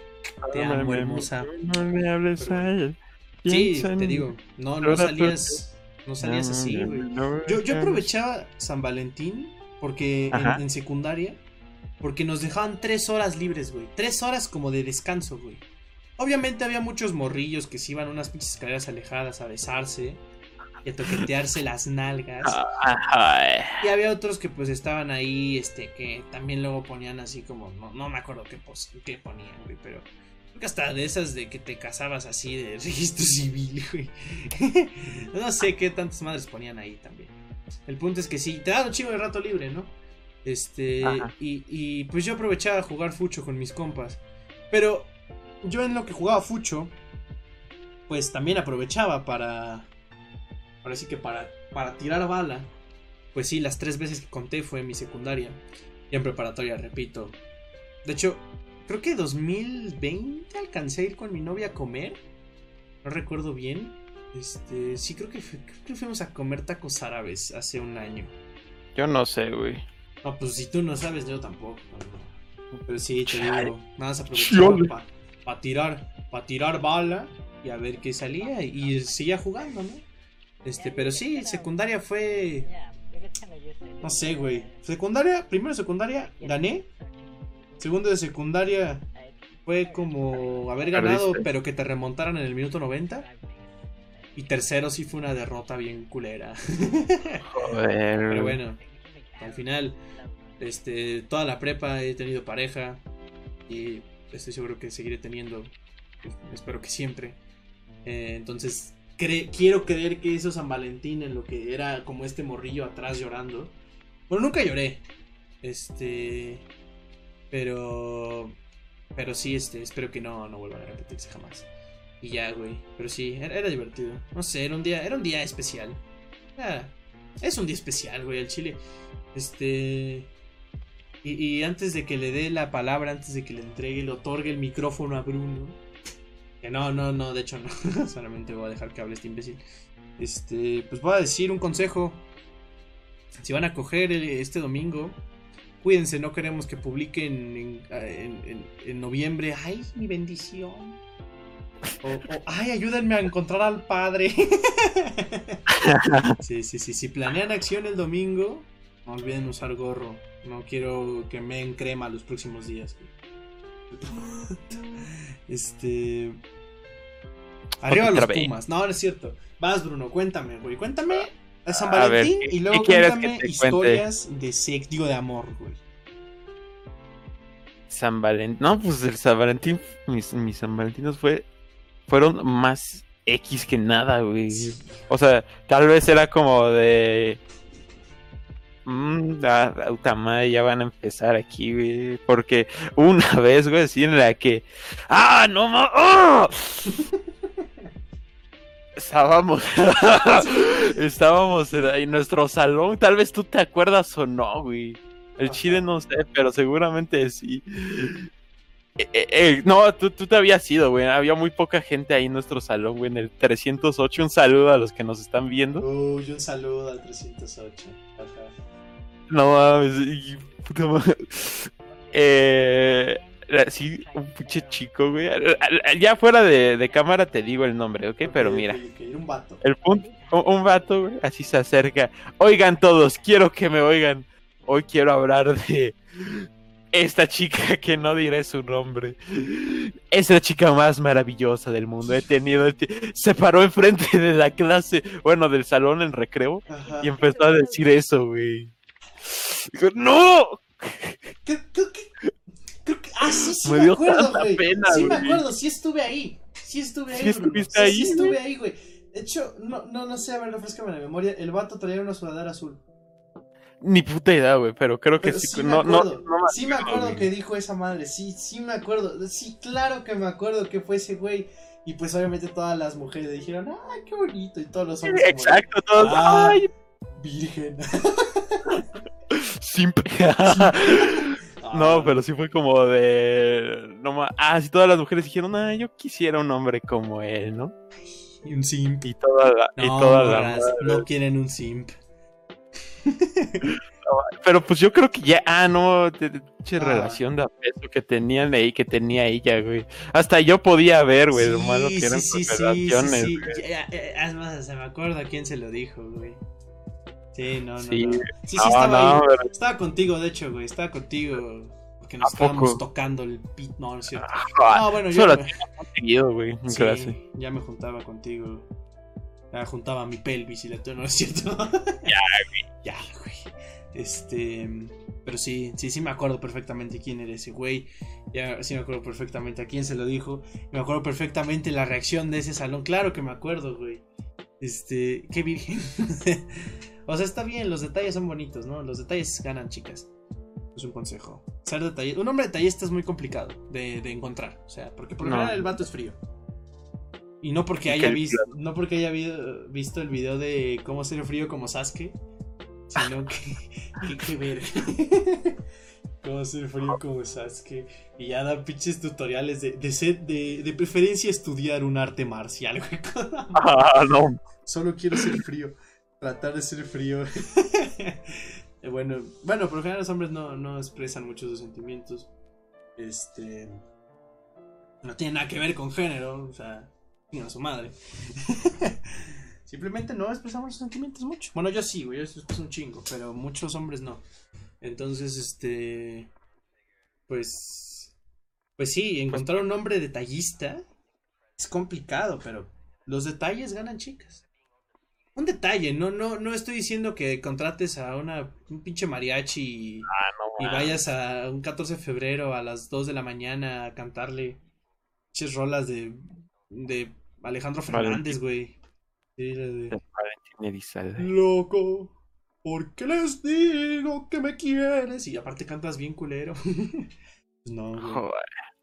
Te amo, hermosa. No me hables a él. Sí, te digo, no, no salías, no salías así, güey. Yo, yo aprovechaba San Valentín porque en, secundaria, porque nos dejaban tres horas libres, güey. Tres horas como de descanso, güey. Obviamente había muchos morrillos que se iban a unas pinches escaleras alejadas a besarse y a toquetearse <laughs> las nalgas. Y había otros que pues estaban ahí, este, que también luego ponían así como, no, no me acuerdo qué, qué ponían, güey, pero hasta de esas de que te casabas así de <laughs> registro civil, güey. <laughs> no sé qué tantas madres ponían ahí también. El punto es que sí, te da un chingo de rato libre, ¿no? Este, y, y, pues yo aprovechaba a jugar fucho con mis compas. Pero yo en lo que jugaba fucho, pues también aprovechaba para. Ahora sí que para, para tirar bala. Pues sí, las tres veces que conté fue en mi secundaria. Y en preparatoria, repito. De hecho, creo que 2020 alcancé a ir con mi novia a comer. No recuerdo bien. Este, sí, creo que, fuimos a comer tacos árabes hace un año. Yo no sé, güey. No, pues si tú no sabes, yo tampoco. Pero sí, te digo, nada más aprovechaba para tirar, para tirar bala y a ver qué salía y seguía jugando, ¿no? Este, pero sí, secundaria fue. No sé, güey. Secundaria, primero secundaria, gané. Segundo de secundaria fue como haber ganado, pero que te remontaran en el minuto 90. Y tercero sí fue una derrota bien culera. Joder. <laughs> Pero bueno, al final, este, toda la prepa he tenido pareja. Y estoy seguro que seguiré teniendo. Espero que siempre. Eh, entonces, quiero creer que eso San Valentín en lo que era como este morrillo atrás llorando. Bueno, nunca lloré. Este. Pero. Pero sí, este, espero que no, no vuelva a repetirse jamás. Y ya, güey. Pero sí, era, divertido. No sé, era un día, era un día especial. es un día especial, güey, al chile. Este. Y, antes de que le dé la palabra, antes de que le entregue, le otorgue el micrófono a Bruno. Que no, no, no, de hecho no. <laughs> Solamente voy a dejar que hable este imbécil. Este, pues voy a decir un consejo. Si van a coger este domingo, Cuídense, no queremos que publiquen en, noviembre. ¡Ay, mi bendición! O, ¡Ay, ayúdenme a encontrar al padre! <laughs> sí, sí, sí. Si planean acción el domingo, no olviden usar gorro. No quiero que me den crema los próximos días. este. Arriba los Pumas. No, no es cierto. Vas, Bruno, cuéntame, güey. Cuéntame a San Valentín y luego cuéntame historias de sex, digo de amor, güey. San Valentín. No, pues el San Valentín, mis, mis San Valentinos fue, fueron más X que nada, güey. O sea, tal vez era como de. Mmm, madre, ya van a empezar aquí, güey. Porque una <laughs> vez, güey, así en la que. ¡Ah, no! ¡Oh! Estábamos. <laughs> <laughs> Estábamos en, nuestro salón. Tal vez tú te acuerdas o no, güey. El chile no sé, pero seguramente sí. Eh, eh, eh, no, tú, tú te habías ido, güey. Había muy poca gente ahí en nuestro salón, güey. En el 308. Un saludo a los que nos están viendo. Uy, un saludo al 308. No mames. Eh, sí, un pinche chico, güey. Ya fuera de, cámara te digo el nombre, ¿ok? Pero mira. Un vato. El punto, un, vato, güey, así se acerca. Oigan todos, quiero que me oigan. Hoy quiero hablar de esta chica <laughs> que no diré su nombre. Es la chica más maravillosa del mundo. He tenido. Se paró enfrente de la clase, bueno, del salón en recreo, y empezó a decir eso, güey. ¡No! <laughs> ¿Qué, Ah, sí, sí me, me acuerdo, güey. Sí me acuerdo, sí estuve ahí. Sí estuve ahí. Sí estuviste ahí. Sí, estuve ahí, güey. De hecho, no, no, no sé, a ver, refrescame la memoria. El vato traía una sudadera azul. Ni puta idea, güey, pero creo que sí. sí no, no, no, sí me acuerdo que dijo esa madre. Sí, sí me acuerdo. Sí, claro que me acuerdo que fue ese güey. Y pues obviamente todas las mujeres dijeron, ¡ay, qué bonito! Y todos los hombres. Exacto, todos. Ah, ¡Ay! Virgen. <laughs> Simple. <laughs> no, pero sí fue como de. No, ah, sí, todas las mujeres dijeron, ah, yo quisiera un hombre como él, ¿no? Y un simp. Y toda la. No, y toda no quieren un simp. <laughs> Pero pues yo creo que ya, ah, no, de, ah. relación de apeso que tenían ahí, que tenía ella, güey. Hasta yo podía ver, güey, lo malo que eran sí, sus relaciones. Sí, sí, Es más, se me acuerda quién se lo dijo, güey. Sí, no, no. Sí, no. sí, sí estaba ahí. Estaba contigo, de hecho, güey. Estaba contigo. Porque nos estábamos tocando el pit. No, no es cierto. Ah, no, bueno, yo. Me... güey, en clase. Ya me juntaba contigo. Ya juntaba mi pelvis y la no es cierto. <laughs> ya, güey. Ya, güey. Este. Pero sí, sí, sí me acuerdo perfectamente quién era ese güey. Ya sí me acuerdo perfectamente a quién se lo dijo. Me acuerdo perfectamente la reacción de ese salón. Claro que me acuerdo, güey. Este. Qué virgen. <laughs> O sea, está bien, los detalles son bonitos, ¿no? Los detalles ganan, chicas. Es un consejo. Ser detallista. Un hombre detallista es muy complicado de, encontrar. O sea, porque por lo general el vato es frío. Y no porque haya visto. No porque haya visto el video de cómo ser frío como Sasuke. Sino que. <laughs> que, ver. <laughs> cómo ser frío como Sasuke. Y ya da pinches tutoriales de, de, de, preferencia estudiar un arte marcial, güey. <laughs> Ah, no. Solo quiero ser frío. Tratar de ser frío. <laughs> bueno, bueno, por lo general los hombres no, expresan mucho sus sentimientos. Este. No tiene nada que ver con género, o sea, a su madre. <laughs> Simplemente no expresamos los sentimientos mucho. Bueno, yo sí, güey, yo es un chingo, pero muchos hombres no. Entonces, este. Pues. Pues sí, encontrar un hombre detallista es complicado, pero los detalles ganan chicas un detalle, no, no, no estoy diciendo que contrates a una, un pinche mariachi y, ah, vayas a un 14 de febrero a las 2 de la mañana a cantarle pinches rolas de, de Alejandro Fernández, güey. Loco, ¿por qué les digo que me quieres? Y aparte cantas bien culero. pues <laughs> no, güey.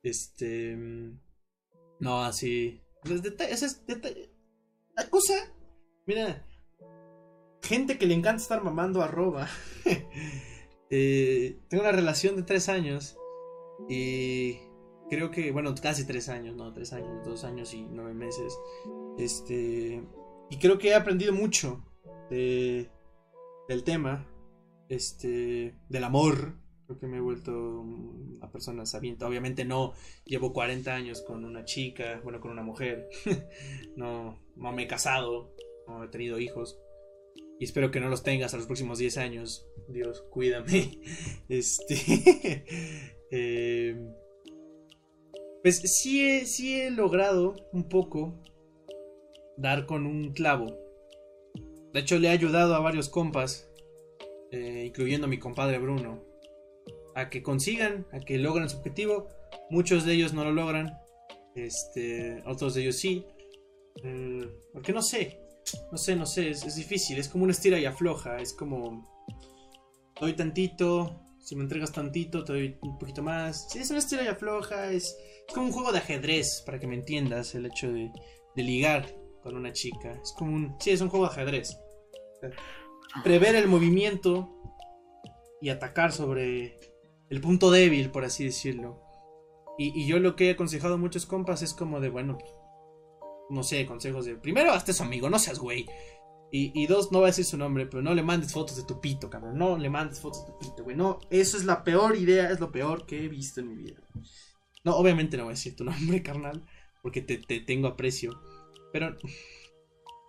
Este. No, así. Los detalles. Es detalle. La cosa Mira, gente que le encanta estar mamando arroba. <laughs> eh, tengo una relación de tres años y creo que, bueno, casi tres años, no, tres años, dos años y nueve meses. Este, y creo que he aprendido mucho de, del tema, este, del amor. Creo que me he vuelto una persona sabiente. Obviamente no llevo 40 años con una chica, bueno, con una mujer. <laughs> no, no me he casado he tenido hijos. Y espero que no los tengas a los próximos 10 años. Dios, cuídame. <laughs> Este. <laughs> Eh, pues sí he, sí he logrado un poco dar con un clavo. De hecho, le he ayudado a varios compas, eh, incluyendo a mi compadre Bruno, a que consigan, a que logren su objetivo. Muchos de ellos no lo logran, este, otros de ellos sí. Mm, porque no sé, no sé, no sé, es, difícil, es como una estira y afloja, es como... doy tantito, si me entregas tantito, te doy un poquito más. Sí, es una estilo ya floja, es, como un juego de ajedrez, para que me entiendas, el hecho de, de ligar con una chica. Es como un... Sí, es un juego de ajedrez. Prever el movimiento y atacar sobre el punto débil, por así decirlo. Y, yo lo que he aconsejado a muchos compas es como de, bueno, no sé, consejos de, primero, hazte su amigo, no seas güey. Y, dos, no voy a decir su nombre, pero no le mandes fotos de tu pito, cabrón. No le mandes fotos de tu pito, güey. No, eso es la peor idea, es lo peor que he visto en mi vida. No, obviamente no voy a decir tu <laughs> nombre, carnal, porque te, te tengo aprecio. Pero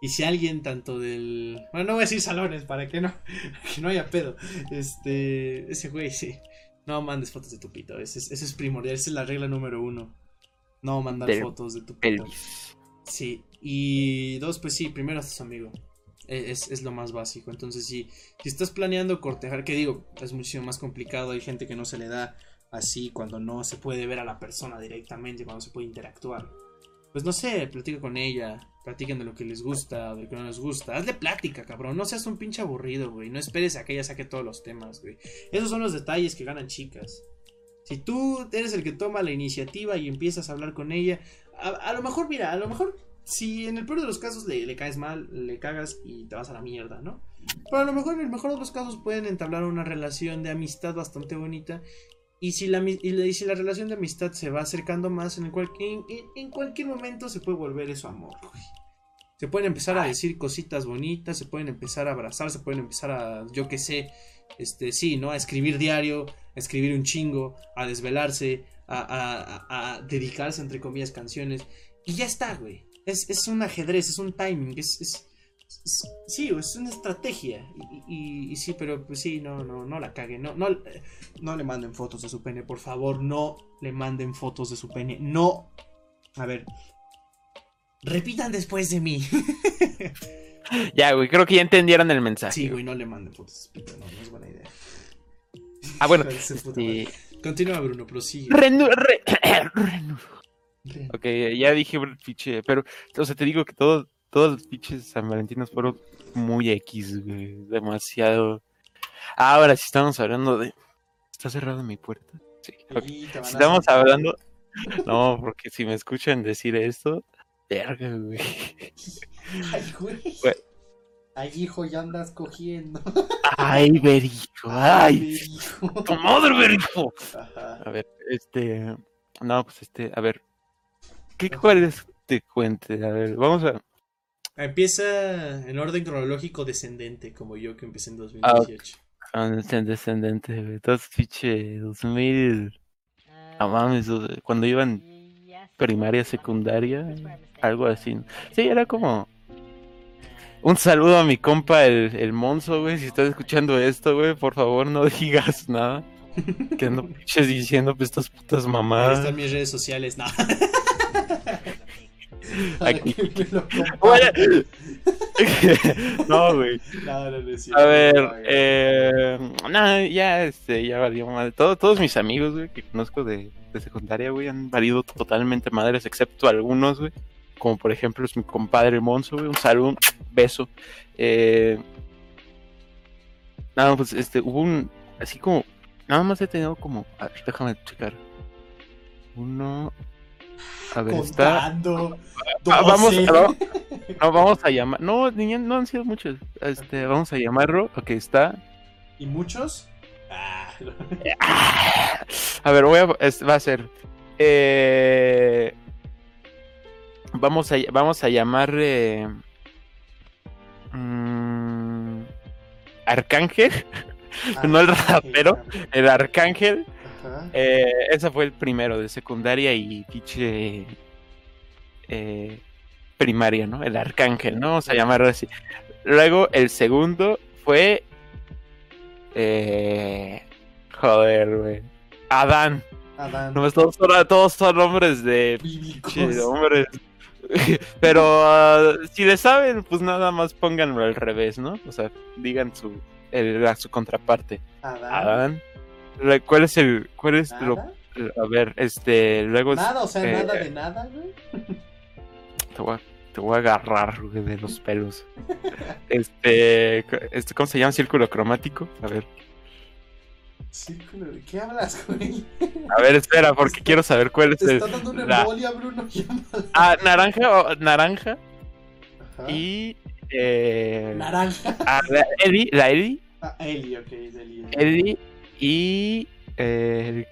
y si alguien tanto del... Bueno, no voy a decir salones para que no, <laughs> que no haya pedo. Este... Ese güey, sí. No mandes fotos de tu pito. Ese, es primordial. Esa es la regla número uno. No mandar fotos de tu pito. Sí. Y dos, pues sí, primero haces amigo. E, es, es, lo más básico. Entonces, si, si estás planeando cortejar, que digo, es muchísimo más complicado. Hay gente que no se le da así cuando no se puede ver a la persona directamente, cuando se puede interactuar pues no sé, platica con ella, platiquen de lo que les gusta, de lo que no les gusta. Hazle plática, cabrón, no seas un pinche aburrido, güey. No esperes a que ella saque todos los temas, güey. Esos son los detalles que ganan chicas. Si tú eres el que toma la iniciativa y empiezas a hablar con ella, a, lo mejor, mira, a lo mejor, si en el peor de los casos le, le, caes mal, le cagas y te vas a la mierda, ¿no? Pero a lo mejor en el mejor de los casos pueden entablar una relación de amistad bastante bonita y si, la, y si la relación de amistad se va acercando más, en, en, cualquier momento se puede volver eso amor. Se pueden empezar a decir cositas bonitas, se pueden empezar a abrazar, se pueden empezar a, yo qué sé, este, sí, ¿no? A escribir diario, a escribir un chingo, a desvelarse, a, dedicarse, entre comillas, canciones. Y ya está, güey. Es, es un ajedrez, es un timing, es Sí, es una estrategia. Y, sí, pero pues sí, no, no, no la caguen. No, no, no le manden fotos de su pene, por favor. No le manden fotos de su pene. No. A ver. Repitan después de mí. <laughs> ya, güey, creo que ya entendieron el mensaje. Sí, güey, no le manden fotos de su pene. No, no es buena idea. Ah, bueno. <laughs> Continúa, Bruno, prosigue. Renudo. <clears throat> Ok, ya dije, fiche, pero, o sea, te digo que todo todos los pinches San Valentinos fueron muy X, güey. Demasiado. Ahora sí estamos hablando de. ¿Está cerrada mi puerta? Sí. si estamos hablando. No, porque si me escuchan decir esto, verga, güey. <laughs> Ay, güey. Ay, hijo, ya andas cogiendo. Ay, verijo. Ay, tu madre, verijo. A ver, este. No, pues este, a ver. ¿Qué cuál es te cuente? A ver, vamos a. Empieza en orden cronológico descendente, como yo que empecé en 2018. Ah, descendente, güey. Entonces, fiche, 2000. No mames, cuando iban primaria, secundaria, algo así. Sí, era como. Un saludo a mi compa, el, el Monzo, güey. Si estás escuchando esto, güey, por favor no <laughs> digas nada. Que ando pinches diciendo pues, estas putas mamadas. Ahí están mis redes sociales, nada. <laughs> Aquí. <laughs> no, güey. a ver, eh, no, ya, este, ya valió madre. todos mis amigos, güey, que conozco de, de secundaria, güey, han valido totalmente madres, excepto algunos, güey. Como por ejemplo es mi compadre Monzo. Un saludo, un beso. Eh, nada, pues este, hubo un. Así como. Nada más he tenido como. A ver, déjame checar. Uno, a ver, Contando, está. Ah, vamos, no, no, vamos a llamar. No, niña, no han sido muchos. Este, vamos a llamarlo. Ok, está. ¿Y muchos? Ah. <laughs> A ver, voy a, va a ser. Eh, vamos a, vamos a llamar. Eh, mm, Arcángel. <laughs> no el rapero, el Arcángel. Eh, ese fue el primero de secundaria y pinche eh, primaria, ¿no? El arcángel, ¿no? Vamos a llamarlo así. Luego el segundo fue... Eh, joder, güey. Adán. Adán. No, todos, son, todos son hombres de... hombres. <laughs> Pero ah, si le saben, pues nada más pónganlo al revés, ¿no? O sea, digan su, su contraparte. Adán. ¿Cuál es el. ¿Cuál es lo.? A ver, este. Luego. Nada, o sea, eh, nada de nada, güey. <laughs> Te voy a, te voy a agarrar, güey, de los pelos. este, <laughs> este. ¿Cómo se llama? Círculo cromático. A ver. Círculo, ¿de qué hablas, güey? A ver, espera, porque quiero saber cuál es el. Está dando una embolia, Bruno. <laughs> Ah, naranja, naranja. Y. Eh... Naranja. Ah, la Eddie, la Eddie. Ah, Eddie, ok, es. Eddie y. Eh,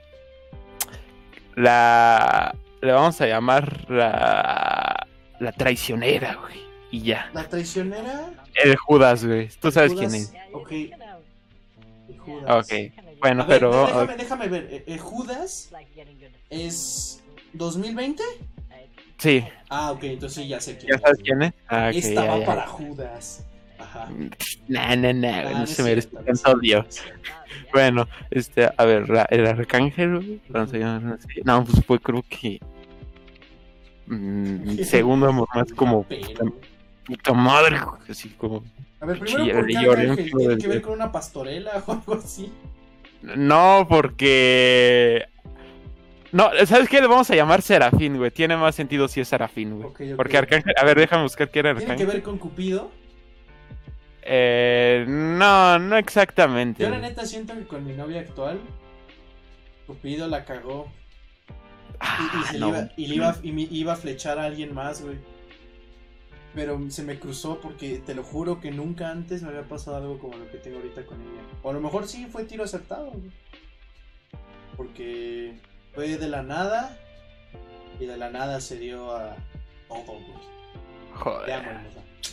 la. Le vamos a llamar la. La traicionera, güey. Y ya. ¿La traicionera? El Judas, güey. Tú sabes quién es. Ok. Judas. Ok. Bueno, pero. Déjame, déjame ver. Eh, eh, Judas es. ¿2020? Sí. Ah, ok, entonces ya sé quién ¿Ya sabes quién es? Ah, okay, Estaba para Judas. Ajá. Nah, nah, nah, ah, no, se merece tanto odio. <laughs> Bueno, este, a ver, el arcángel, no, pues fue creo que. Mmm, <laughs> segundo amor más como. Puta, madre, así como. A ver, primero, ¿por qué arcángel? ¿Tiene que ver con una pastorela o algo así? No, porque no, ¿sabes qué? Le vamos a llamar Serafín, güey. Tiene más sentido si es Serafín, güey. Porque Arcángel. A ver, déjame buscar qué era Arcángel. ¿Tiene que ver con Cupido? Eh, no, no exactamente. Yo la neta siento que con mi novia actual, Cupido la cagó. y, se iba, y, iba, y me iba a flechar a alguien más, güey. Pero se me cruzó porque te lo juro que nunca antes me había pasado algo como lo que tengo ahorita con ella. O a lo mejor sí fue tiro acertado, güey. Porque fue de la nada y de la nada se dio a todo, güey. Joder.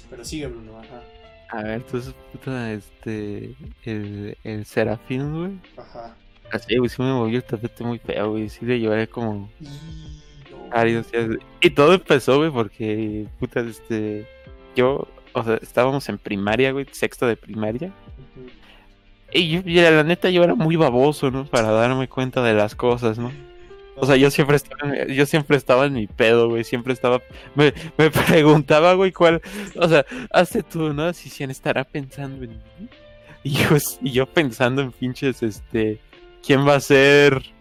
Pero sigue, Bruno, ajá. A ver, entonces, puta, este. El, el Serafín, güey. Ajá. Así, güey, sí me movió el tapete muy feo, güey. Sí le llevaré como. Y todo empezó, güey, porque, puta, este. Yo, o sea, estábamos en primaria, güey, sexto de primaria. Y yo, la neta, yo era muy baboso, ¿no? Para darme cuenta de las cosas, ¿no? O sea, yo siempre estaba, en, yo siempre estaba en mi pedo, güey. Siempre estaba. Me, me <laughs> preguntaba, güey, cuál. O sea, hace tú, ¿no? Si Cian estará pensando en mí. Y yo, y yo pensando en pinches, este. ¿Quién va a ser?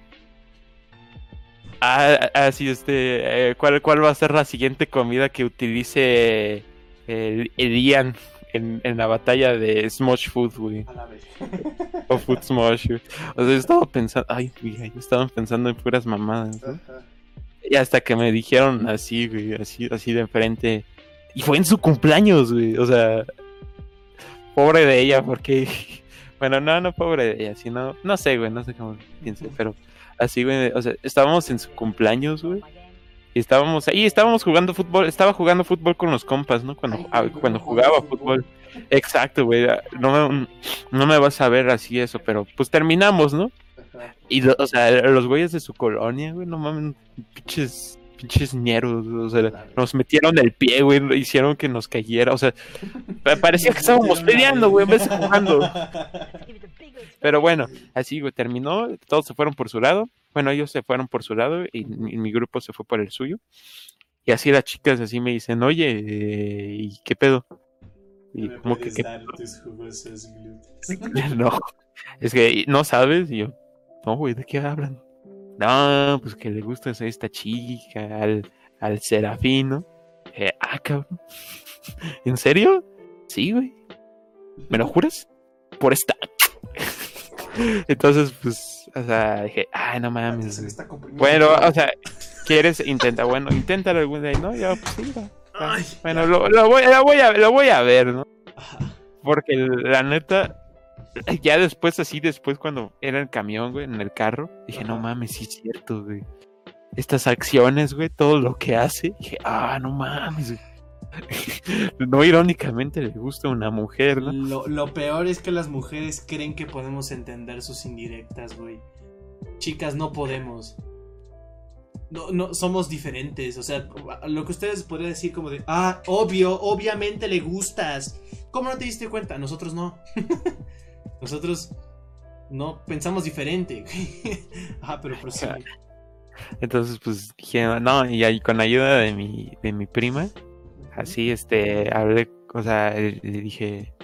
Ah, ah sí, este. Eh, ¿cuál, ¿Cuál va a ser la siguiente comida que utilice el, el Ian en, en, la batalla de Smosh Food, güey? <laughs> o Food Smosh, O sea, yo estaba pensando, ay, güey, yo estaba pensando en puras mamadas, Y hasta que me dijeron así, güey, así, así de frente. Y fue en su cumpleaños, güey. O sea, pobre de ella, porque. <laughs> Bueno, no, no pobre de ella, sino. No sé, güey, no sé cómo piense, pero así, güey. O sea, estábamos en su cumpleaños, güey. Y estábamos ahí, estábamos jugando fútbol. Estaba jugando fútbol con los compas, ¿no? Cuando, ah, cuando jugaba fútbol. Exacto, güey. No me, no me vas a ver así eso, pero pues terminamos, ¿no? Y, o sea, los güeyes de su colonia, güey, no mames, pinches, pinches ñeros, o sea, nos metieron el pie, güey, hicieron que nos cayera, o sea, parecía que estábamos peleando, güey, en vez de jugando. Pero bueno, así, güey, terminó, todos se fueron por su lado, bueno, ellos se fueron por su lado y, mi grupo se fue por el suyo. Y así las chicas así me dicen, oye, eh, ¿y qué pedo? Y como que... <laughs> no, es que no sabes, y yo, no, güey, ¿de qué hablan? No, pues que le gusta a esta chica, al, al serafino. Eh, ah, cabrón. <laughs> ¿En serio? Sí, güey. ¿Me lo juras? Por esta. <laughs> Entonces, pues, o sea, dije, ay, no mames. Bueno, o sea, ¿quieres? Intenta, bueno, inténtalo algún día, ¿no? Ya, pues sí, bueno, lo, voy, lo, voy a, lo voy a ver, ¿no? Porque la neta, <laughs> ya después, así después, cuando era el camión, güey, en el carro, dije, no mames, sí es cierto, güey. Estas acciones, güey, todo lo que hace, dije, ah, no mames, <laughs> no irónicamente le gusta a una mujer, ¿no? Lo, lo, peor es que las mujeres creen que podemos entender sus indirectas, güey. Chicas, no podemos no, no, somos diferentes. O sea, lo que ustedes podrían decir como de, ah, obvio, obviamente le gustas. ¿Cómo no te diste cuenta? Nosotros no. <laughs> Nosotros no pensamos diferente. <laughs> ah, pero sí. Entonces, pues dije, no, y ahí con ayuda de mi, de mi prima, así, este, hablé, o sea, le dije,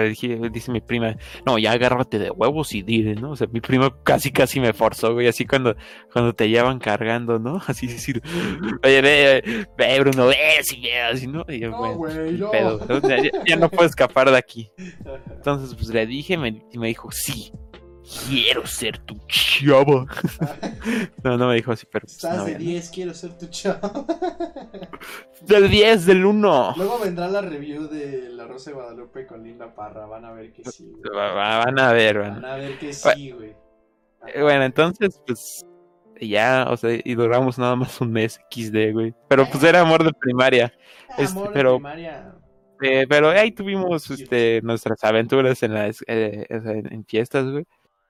dice mi prima, no, ya agárrate de huevos y dile, ¿no? O sea, mi prima casi casi me forzó, güey, así cuando, cuando te llevan cargando, ¿no? <laughs> Así decir, oye, ve, ve, Bruno, ve, ve, así, ¿no? Y yo, no, güey, no. Ya, no puedo escapar de aquí. <laughs> Entonces, pues le dije me, y me dijo, sí. Quiero ser tu chavo. <laughs> no, no me dijo así, pero. Pues, Estás de 10, quiero ser tu chavo. <laughs> del 10, del 1. Luego vendrá la review de La Rosa de Guadalupe con Linda Parra. Van a ver que sí. Van a ver, van. Van a ver que sí, güey. Bueno, entonces, pues. Ya, o sea, y duramos nada más un mes XD, güey. Pero pues era amor de primaria. <laughs> Este, amor pero, de primaria. Eh, pero ahí tuvimos este, nuestras aventuras en las eh, en fiestas, güey.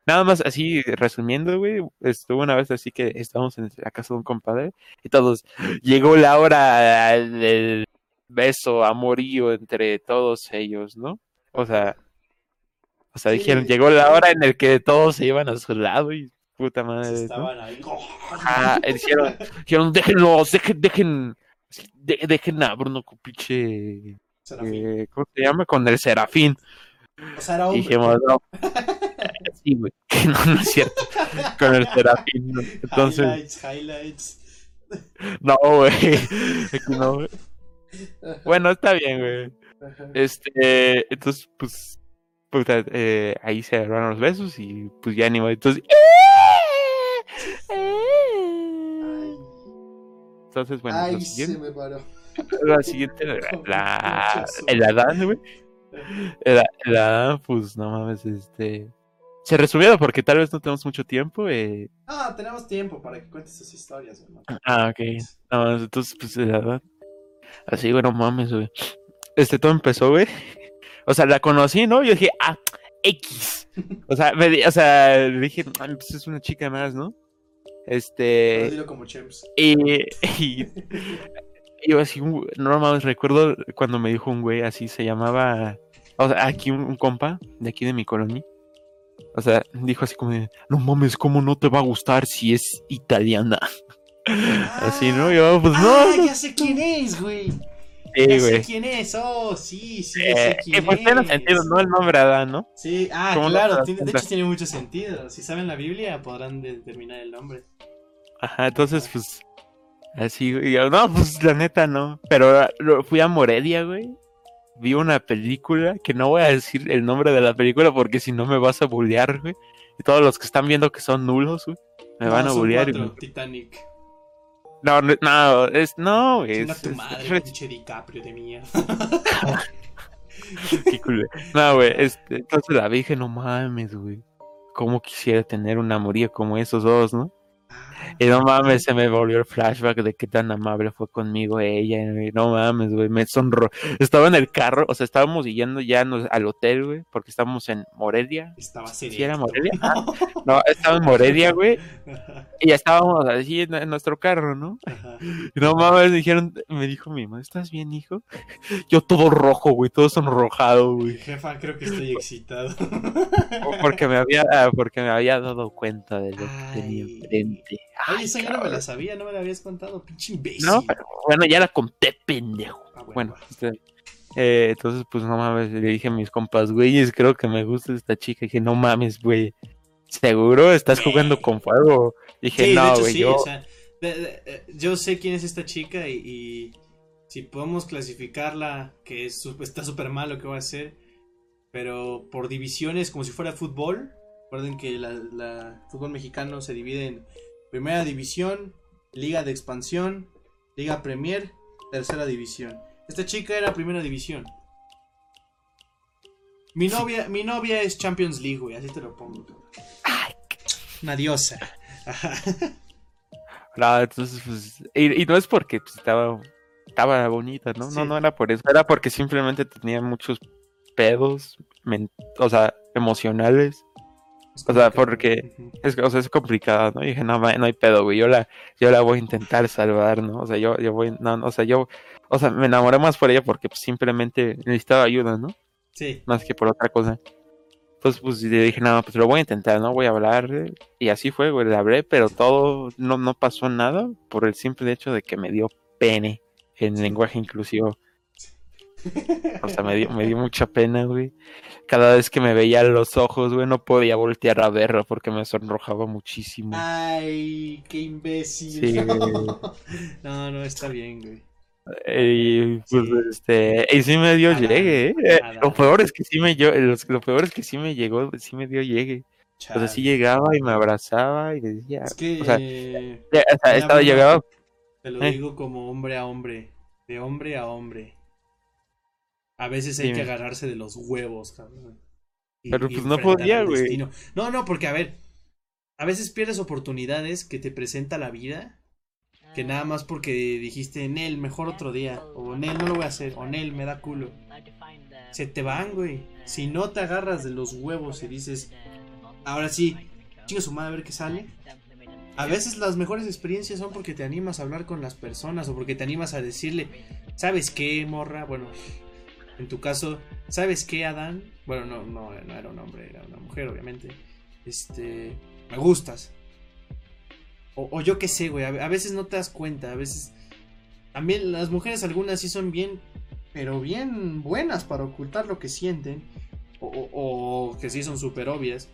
Nada más así, resumiendo, güey, estuvo una vez así que estábamos en la casa de un compadre y todos, llegó la hora del beso, amorío entre todos ellos, ¿no? O sea, o sea, dijeron, llegó la hora en el que todos se iban a su lado y puta madre. Estaban ahí. Ah, dijeron, dijeron, déjenlos, dejen, dejen, dejen a Bruno Cupiche, eh, ¿cómo se llama? Con el Serafín. O sea, era hombre. Dijimos, no. <laughs> sí, güey. No, no es cierto. Con el Serafín. Entonces. Highlights, highlights. No, güey. No, güey. Bueno, está bien, güey. Este, entonces, pues, puta, eh, ahí se agarraron los besos y pues ya ni modo. Entonces, entonces, bueno, Ay, se me paró. La siguiente, la, <laughs> el Adán, güey. Adán, pues no mames, este. Se resumió porque tal vez no tenemos mucho tiempo. Eh. Ah, tenemos tiempo para que cuentes tus historias, hermano. Ah, ok. No, entonces, pues, verdad. Así, güey, no mames, güey. Este todo empezó, güey. O sea, la conocí, ¿no? Yo dije, ah, X. O sea, me, o sea, dije, ah, pues es una chica más, ¿no? Este. Dilo como Chems. Y, y, yo así, no mames, recuerdo cuando me dijo un güey así, se llamaba, o sea, aquí un, compa de aquí de mi colonia. O sea, dijo así como, no mames, ¿cómo no te va a gustar si es italiana? <laughs> así, ¿no? Yo, pues no. Ah, ya sé quién es, güey. Sí, ya sé quién es, oh, sí, sí, ya sé eh, quién pues tiene sentido, ¿no? El nombre Adán, ¿no? Sí, ah, claro, de hecho tiene mucho sentido. Si saben la Biblia podrán determinar el nombre. Ajá, entonces, pues, Así, güey. No, pues la neta no. Pero fui a Morelia, güey. Vi una película que no voy a decir el nombre de la película porque si no me vas a bullear, güey. Y todos los que están viendo que son nulos, güey, me van a bullear. Titanic. No, no, no, es, no, es. Es tu madre, pinche DiCaprio de mierda. <laughs> Qué culo. No, güey, este, entonces la dije, no mames, güey. Cómo quisiera tener una amorío como esos dos, ¿no? Y no mames, se me volvió el flashback de qué tan amable fue conmigo ella. Y no mames, güey, me sonro. Estaba en el carro, o sea, estábamos yendo ya al hotel, güey, porque estábamos en Morelia. Estaba ¿Sí era Morelia? <laughs> no, estaba en Morelia, güey. Y ya estábamos así en, nuestro carro, ¿no? Y no mames, dijeron, me dijo mi mamá, ¿estás bien, hijo? Yo todo rojo, güey, todo sonrojado, güey. Jefa, creo que estoy excitado. porque me había, porque me había dado cuenta de lo que tenía enfrente. Ay, esa ya no me la sabía, no me la habías contado, pinche imbécil. No, pero bueno, ya la conté, pendejo. Ah, bueno, este, eh, entonces, pues no mames, le dije a mis compas, güeyes, creo que me gusta esta chica. Y dije, no mames, güey, ¿seguro estás jugando con fuego? dije, no, güey, yo... Eh, yo sé quién es esta chica y, si podemos clasificarla, que es, está súper mal lo que va a hacer, pero por divisiones, como si fuera fútbol. Recuerden que el fútbol mexicano se divide en Primera División, Liga de Expansión, Liga Premier, Tercera División. Esta chica era Primera División. Mi novia, mi novia es Champions League, güey, así te lo pongo. Una diosa. no, entonces, pues, y, no es porque pues, estaba, estaba bonita, ¿no? No, no era por eso, era porque simplemente tenía muchos pedos, o sea, emocionales o sea, porque es, o sea, es complicado, ¿no? Y dije, no, no hay pedo, güey. Yo la, yo la voy a intentar salvar, ¿no? O sea, yo, yo voy, no, o sea, yo, o sea, me enamoré más por ella porque pues, simplemente necesitaba ayuda, ¿no? Sí. Más que por otra cosa. Entonces, pues le dije, no, pues lo voy a intentar, ¿no? Voy a hablar. Y así fue, güey, le hablé, pero todo, no, no pasó nada por el simple hecho de que me dio pene en lenguaje inclusivo. O sea, me dio, me dio mucha pena, güey. Cada vez que me veía los ojos, güey, no podía voltear a verla porque me sonrojaba muchísimo. Ay, qué imbécil. Sí, <laughs> no, no, está bien, güey. Y pues este, y sí me dio llegue, ¿eh? Lo peor es que sí me yo, lo peor es que sí me llegó, sí me dio llegue. Pues así llegaba y me abrazaba y decía. Es que. O sea, estaba, llegaba. Te lo eh. digo como hombre a hombre. De hombre a hombre. A veces hay que agarrarse de los huevos, cabrón. Pero pues no podía, güey. No, no, porque a ver. A veces pierdes oportunidades que te presenta la vida. Que nada más porque dijiste en él, mejor otro día. O en él no lo voy a hacer. O en él me da culo. Se te van, güey. Si no te agarras de los huevos y dices, ahora sí, chinga su madre a ver qué sale. A veces las mejores experiencias son porque te animas a hablar con las personas o porque te animas a decirle, ¿sabes qué, morra? Bueno, en tu caso, ¿sabes qué, Adán? Bueno, no, no, no era un hombre, era una mujer, obviamente. Este, me gustas. O, yo qué sé, güey, a, veces no te das cuenta, a veces... También las mujeres algunas sí son bien, pero bien buenas para ocultar lo que sienten. O, o que sí son súper obvias.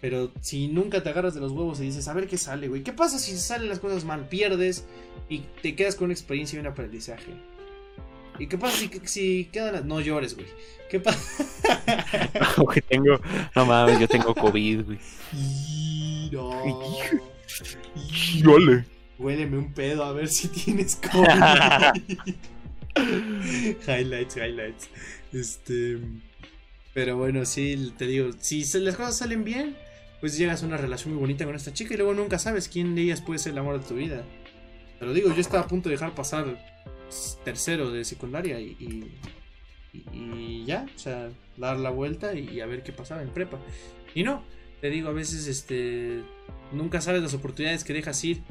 Pero si nunca te agarras de los huevos y dices, a ver qué sale, güey. ¿Qué pasa si salen las cosas mal? Pierdes y te quedas con una experiencia y un aprendizaje. ¿Y qué pasa si, si quedan las... No llores, güey. ¿Qué pasa? <laughs> no, tengo... No mames, yo tengo COVID, güey. No. Yole. Huéleme un pedo a ver si tienes COVID. <laughs> highlights, highlights. Este... Pero bueno, sí, te digo, si las cosas salen bien, pues llegas a una relación muy bonita con esta chica y luego nunca sabes quién de ellas puede ser el amor de tu vida. Pero digo, yo estaba a punto de dejar pasar tercero de secundaria y, y, ya, o sea, dar la vuelta y, a ver qué pasaba en prepa. Y no, te digo, a veces este nunca sabes las oportunidades que dejas ir,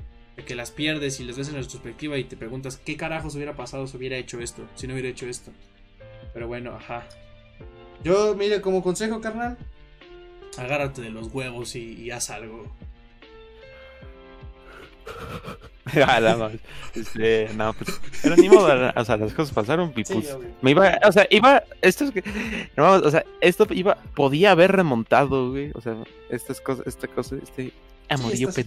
que las pierdes y las ves en retrospectiva y te preguntas qué carajos hubiera pasado si hubiera hecho esto, si no hubiera hecho esto. Pero bueno, ajá. Yo, mire, como consejo, carnal, agárrate de los huevos y, haz algo. <laughs> Ah, este, no, pues, pero ni modo, o sea, las cosas pasaron y pues, me iba, o sea, iba, esto es que, no, o sea, esto iba, podía haber remontado, güey, o sea, estas cosas, esta cosa, este amorío sí,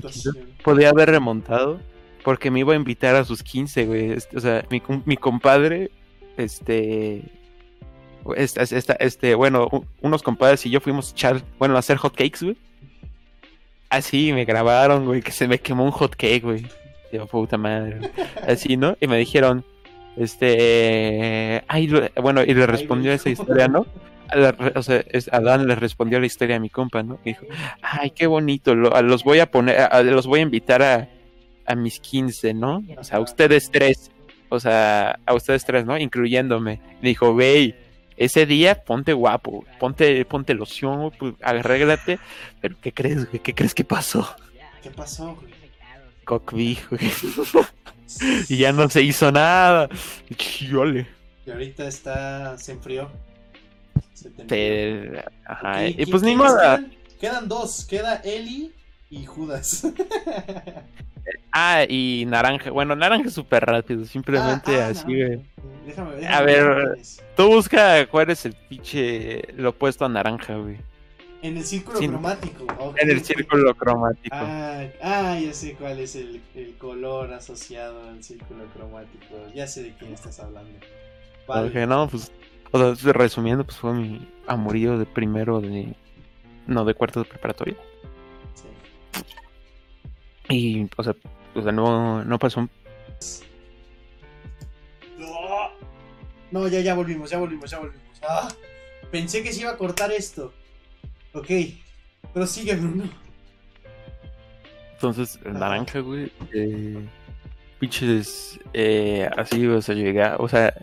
podía haber remontado, porque me iba a invitar a sus 15, güey, este, o sea, mi, mi compadre, este, este, este, bueno, unos compadres y yo fuimos a echar, bueno, a hacer hot cakes, güey. Así me grabaron, güey, que se me quemó un hot cake, güey. Digo, puta madre. Así, ¿no? Y me dijeron, este, ay, bueno, y le respondió esa historia, ¿no? o sea, Adán le respondió la historia a mi compa, ¿no? Y dijo, ay, qué bonito, los voy a poner, los voy a invitar a, a mis 15, ¿no? O sea, a ustedes tres, o sea, a ustedes tres, ¿no? Incluyéndome. Me dijo, wey, ese día ponte guapo, ponte, ponte loción, pues, arréglate. Pero ¿qué crees, güey? ¿Qué crees que pasó? ¿Qué pasó, güey? Cockbee, güey. <laughs> y ya no se hizo nada. Chole. Y ahorita está, se enfrió. Se Ajá. y pues ni modo. Quedan? dos, queda Eli y Judas. <laughs> ah, y naranja. Bueno, naranja súper rápido, simplemente ah, ah, así, güey. Déjame, a ver, tú busca cuál es el pinche lo opuesto a naranja, güey. En el círculo cromático. En el círculo cromático. Ah, ah, ya sé cuál es el, el, color asociado al círculo cromático. Ya sé de quién estás hablando. Vale. no, pues, o sea, resumiendo, pues fue mi amorío de primero de. No, de cuarto de preparatoria. Sí. Y, o sea, o sea no, no pasó No, ya, ya volvimos, ya volvimos, ya volvimos. Ah, pensé que se iba a cortar esto. Ok, pero sigue, Bruno. Entonces, el naranja, güey. Eh, pinches. Eh, así, o sea, llegué. O sea,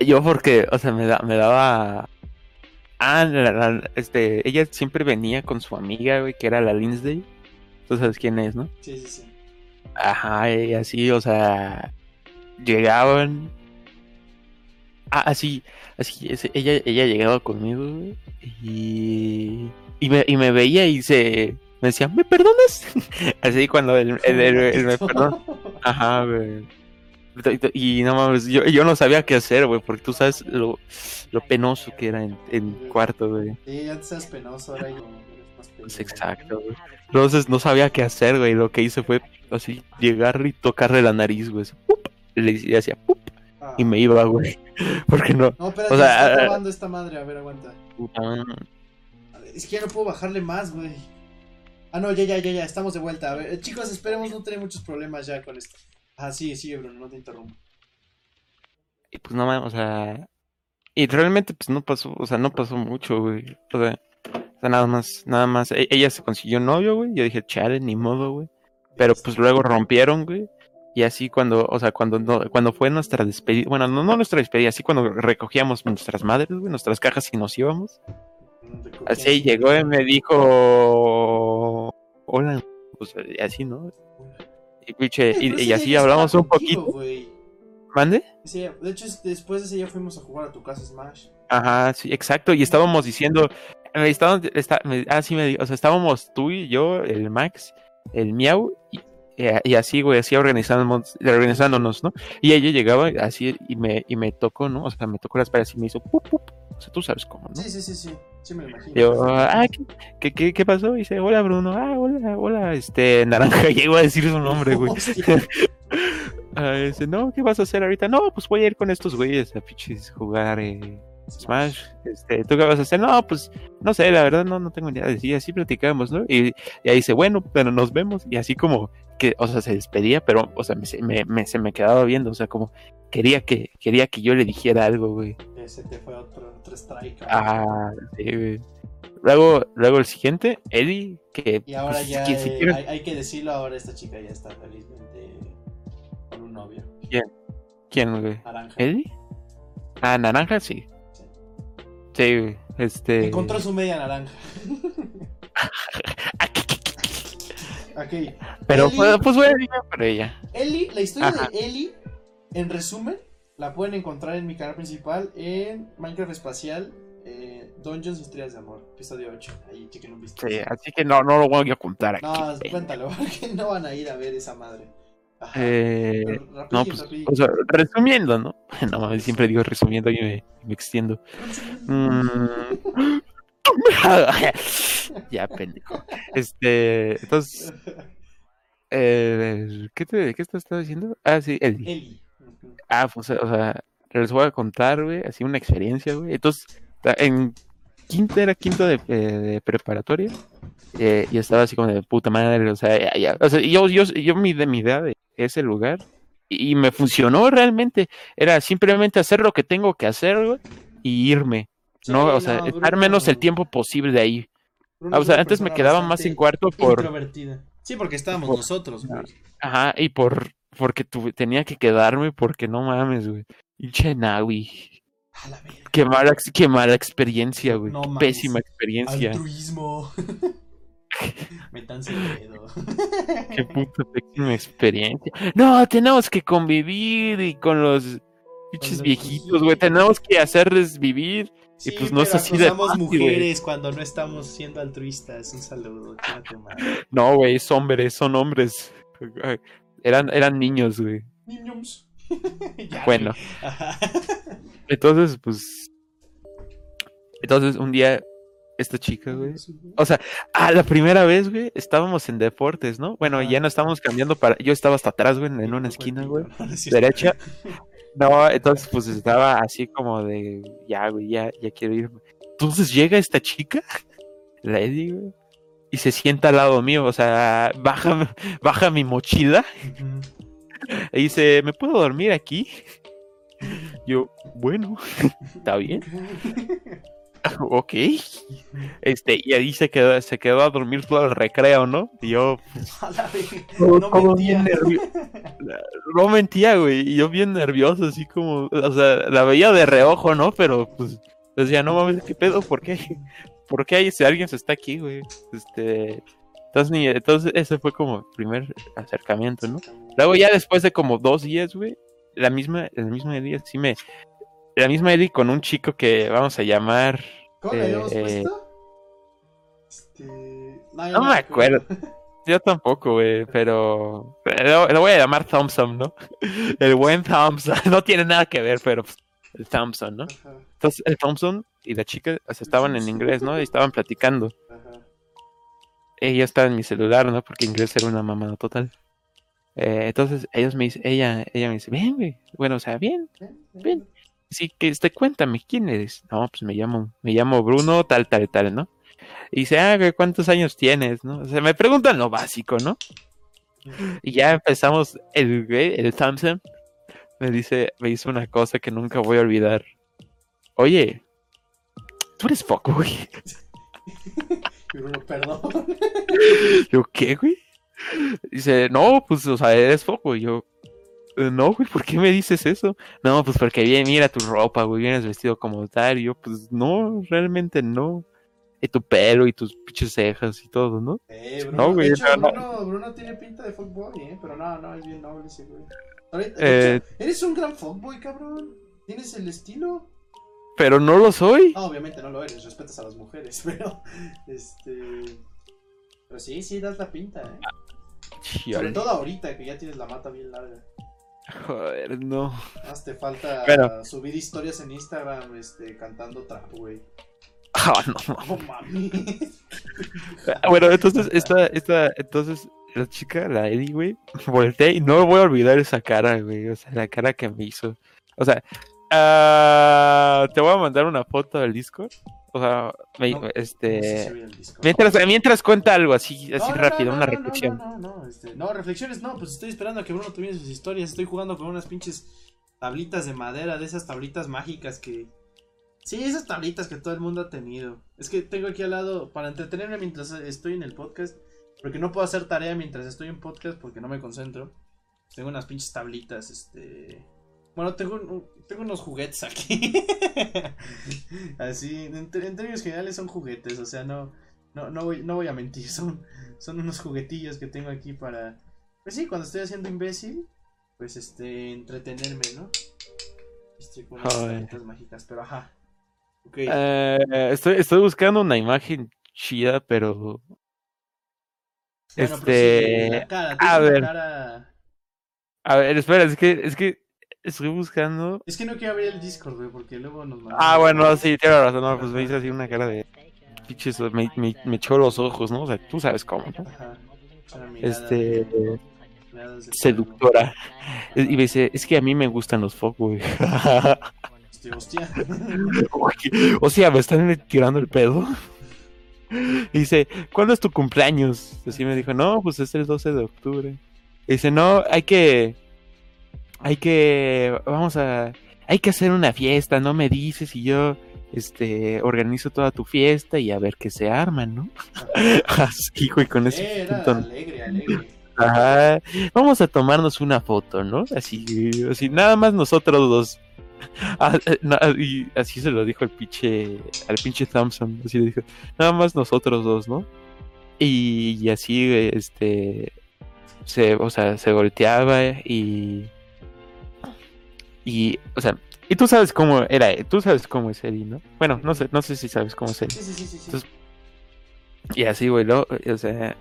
yo porque, o sea, me, da, me daba. Ah, este, ella siempre venía con su amiga, güey, que era la Lindsay. Tú sabes quién es, ¿no? Sí, sí, sí. Ajá, y así, o sea, llegaban Ah, así, así, ella, ella llegaba conmigo, y, y, me, y me veía y se, me decía, ¿me perdonas? <laughs> así cuando él, me perdonó. Ajá, güey. Y no mames, yo, yo no sabía qué hacer, güey, porque tú sabes lo, lo penoso que era en, en cuarto, güey. Sí, ya te sabes penoso, ahora yo pues exacto, güey. Entonces no sabía qué hacer, güey. Lo que hice fue así, llegar y tocarle la nariz, güey. Y le decía, ¡pup! Y me iba, güey. <laughs> Porque no. No, espérate, o sea, está grabando esta madre, a ver, aguanta. Es que ya no puedo bajarle más, güey. Ah, no, ya, ya, ya, ya, estamos de vuelta. A ver, chicos, esperemos no tener muchos problemas ya con esto. Ah, sí, sí, Bruno, no te interrumpo. Y pues no o sea. Y realmente, pues no pasó, o sea, no pasó mucho, güey. O sea, o sea nada más, nada más. E, ella se consiguió novio, güey. Yo dije, chale, ni modo, güey. Pero pues luego rompieron, güey. Y así cuando, o sea, cuando no, cuando fue nuestra despedida, bueno, no, no nuestra despedida, así cuando recogíamos nuestras madres, güey, nuestras cajas y nos íbamos. Así llegó y me dijo, hola, pues así, ¿no? Y, y, así hablamos un poquito. ¿Mande? de hecho, después de ese día fuimos a jugar a tu casa Smash. Ajá, sí, exacto, y estábamos diciendo, estábamos, está, ah, sí, me, o sea, estábamos tú y yo, el Max, el Miau, y, y así, güey, así organizándonos, organizándonos, ¿no? Y ella llegaba así y me, y me tocó, ¿no? O sea, me tocó las paredes y me hizo pup, pup. O sea, tú sabes cómo, ¿no? Sí, sí, sí, sí. Sí, me lo imagino. Yo, ah, ¿qué, qué, qué, pasó? Y dice, hola, Bruno. Ah, hola, hola, este, Naranja. <laughs> Llego a decir su nombre, güey. <laughs> <laughs> ah, dice, no, ¿qué vas a hacer ahorita? No, pues voy a ir con estos güeyes a pichis jugar, eh Smash, este, ¿tú qué vas a hacer? No, pues, no sé, la verdad no, no tengo ni idea. Y así platicamos, ¿no? Y, y, ahí dice, bueno, pero nos vemos. Y así como que, o sea, se despedía, pero, o sea, me, me, se me quedaba viendo, o sea, como quería que, quería que yo le dijera algo, güey. Ese te fue otro, otro strike. Ah, sí, güey. Luego, luego el siguiente, Eddie, que... Y ahora pues, ya, eh, hay, hay, que decirlo, ahora esta chica ya está felizmente con un novio. ¿Quién? ¿Quién, güey? Naranja. ¿Eddie? Ah, Naranja, sí. Sí, este. Encontró su media naranja. <laughs> okay. Pero pues, pues voy a decir para ella. Eli, la historia de Eli, en resumen, la pueden encontrar en mi canal principal en Minecraft Espacial. Eh, Dungeons Estrellas de Amor, episodio 8. Ahí chequen un vistazo. Sí, así que no, no lo voy a contar aquí. No, cuéntalo, <laughs> porque no van a ir a ver esa madre. Eh, no, pues, o sea, resumiendo, ¿no? <laughs> No, siempre digo resumiendo y me, extiendo. Mm. <laughs> ya, pendejo. Este, entonces, eh, ¿qué te, qué estás diciendo? Ah, sí, Eli. Ah, pues, o sea, les voy a contar, güey, así una experiencia, güey. Entonces, en quinto era quinto de, de preparatoria eh, y estaba así como de puta madre, o sea, ya, o sea yo, yo, yo mi, de mi idea de ese lugar y me funcionó realmente. Era simplemente hacer lo que tengo que hacer y irme. No, o sea, estar menos el tiempo posible de ahí. o sea, antes me quedaba más en cuarto por. Sí, porque estábamos nosotros, güey. Ajá, y por porque tenía que quedarme porque no mames, güey. Hinche Naui. Qué mala, qué mala experiencia, güey. Pésima experiencia. Altruismo. <laughs> Metanse dedo. Qué puta pésima experiencia. No, tenemos que convivir y con los pinches viejitos, güey. Tenemos que hacerles vivir. Y pues no es así de. Somos mujeres cuando no estamos siendo altruistas. Un saludo. No, güey, son hombres, son hombres. Eran, eran niños, güey. Niños. <laughs> bueno. <laughs> Entonces, pues. Entonces, un día esta chica, güey. O sea, a la primera vez, güey, estábamos en deportes, ¿no? Bueno, ya no estábamos cambiando para. Yo estaba hasta atrás, güey, en una esquina, güey. Derecha. <laughs> No, entonces, pues estaba así como de. Ya, güey, ya, ya quiero irme. Entonces llega esta chica, <laughs> la Eddie, güey, y se sienta al lado mío. O sea, baja, <laughs> baja mi mochila. Y dice: ¿Me puedo dormir aquí? Yo, bueno, <laughs> está bien. <laughs> ok. Este, y ahí se quedó, se quedó a dormir todo el recreo, ¿no? Y yo. <laughs> <laughs> no, mentía. no mentía, güey. Y yo bien nervioso, así como. O sea, la veía de reojo, ¿no? Pero pues decía, no mames, ¿qué pedo? ¿Por qué? ¿Por qué hay, si alguien se está aquí, güey? Este. Entonces, entonces, ese fue como el primer acercamiento, ¿no? Luego, ya después de como dos días, güey, la misma, el mismo día sí me, la misma Eddie con un chico que vamos a llamar. ¿Cómo le habíamos eh, puesto? Este... No, me acuerdo. <laughs> Yo tampoco, güey, pero. Lo, voy a llamar Thompson, ¿no? <laughs> El buen Thompson. <laughs> No tiene nada que ver, pero pues, el Thompson, ¿no? Entonces, el Thompson y la chica estaban en inglés, ¿no? Y estaban platicando. Ajá. Ella estaba en mi celular, ¿no? Porque inglés era una mamada total. Eh, entonces, ellos me dice, ella, ella me dice, bien, güey. Bueno, o sea, bien, bien sí, que este, cuéntame, ¿quién eres? No, pues me llamo, me llamo Bruno, tal, tal, tal, ¿no? Y dice, ah, ¿cuántos años tienes? ¿no? O sea, me preguntan lo básico, ¿no? Y ya empezamos, el el Samson, me dice, me hizo una cosa que nunca voy a olvidar. Oye, tú eres poco, güey. <laughs> perdón. <laughs> Yo, ¿qué, güey? Dice, no, pues, o sea, eres poco. Y yo, no, güey, ¿por qué me dices eso? No, pues porque bien, mira tu ropa, güey, vienes vestido como tal. Y yo, pues, no, realmente no. Y tu pelo y tus pinches cejas y todo, ¿no? Eh, Bruno, no, güey. Bruno, Bruno, tiene pinta de fuckboy, ¿eh? Pero no, no, es bien noble ese, güey. Eh, eres un gran fuckboy, cabrón. Tienes el estilo. Pero no lo soy. No, obviamente no lo eres, respetas a las mujeres, <laughs> pero. Este. Pero sí, sí, das la pinta, ¿eh? Sobre todo ahorita que ya tienes la mata bien larga. Joder, no. Más te falta subir historias en Instagram este, cantando trap, güey. Ah, no, no. mami. bueno, entonces, esta, esta, entonces, la chica, la Eddie, güey, volteé y no voy a olvidar esa cara, güey. O sea, la cara que me hizo. O sea, uh, te voy a mandar una foto del Discord. O sea, este. mientras, mientras cuenta algo así, así rápido, una reflexión. No, no, este, no, reflexiones no, pues estoy esperando a que Bruno termine sus historias. Estoy jugando con unas pinches tablitas de madera, de esas tablitas mágicas que. Sí, esas tablitas que todo el mundo ha tenido. Es que tengo aquí al lado, para entretenerme mientras estoy en el podcast, porque no puedo hacer tarea mientras estoy en podcast porque no me concentro. Tengo unas pinches tablitas, este bueno, tengo, tengo unos juguetes aquí. <laughs> Así, en, términos generales son juguetes, o sea, no, no, no, voy, no voy a mentir, son, son unos juguetillos que tengo aquí para... Pues sí, cuando estoy haciendo imbécil, pues este, entretenerme, ¿no? Estoy con unas mágicas, pero ajá. Eh, estoy, estoy buscando una imagen chida, pero... este... a ver. A ver, espera, es que, es que Estoy buscando. Es que no quiero abrir el Discord, güey, porque luego nos mandan. Ah, bueno, sí, tiene razón. No, pues me hice así una cara de. Piches, me, me, me echó los ojos, ¿no? O sea, tú sabes cómo, ¿no? Ajá. Este. Seductora. Y me dice, es que a mí me gustan los focos, güey. <laughs> Hostia, <laughs> hostia. o sea, me están tirando el pedo. <laughs> Y dice, ¿cuándo es tu cumpleaños? Así me dijo, no, pues es el 12 de octubre. Y dice, no, hay que hay que, vamos a, hay que hacer una fiesta, ¿no? Me dices y yo, este, organizo toda tu fiesta y a ver qué se arma, ¿no? <laughs> Así, güey, con ese Era alegre, alegre. Ajá. Vamos a tomarnos una foto, ¿no? Así, así, nada más nosotros dos. <laughs> Ah, eh, y así se lo dijo el pinche, al pinche Thompson, así le dijo, nada más nosotros dos, ¿no? Y, y así, este, se, o sea, se volteaba y y, o sea, y tú sabes cómo era, tú sabes cómo es Eddie, ¿no? Bueno, no sé, no sé si sabes cómo es Eddie. Sí, sí, sí, sí. y así, güey, ¿no? o sea,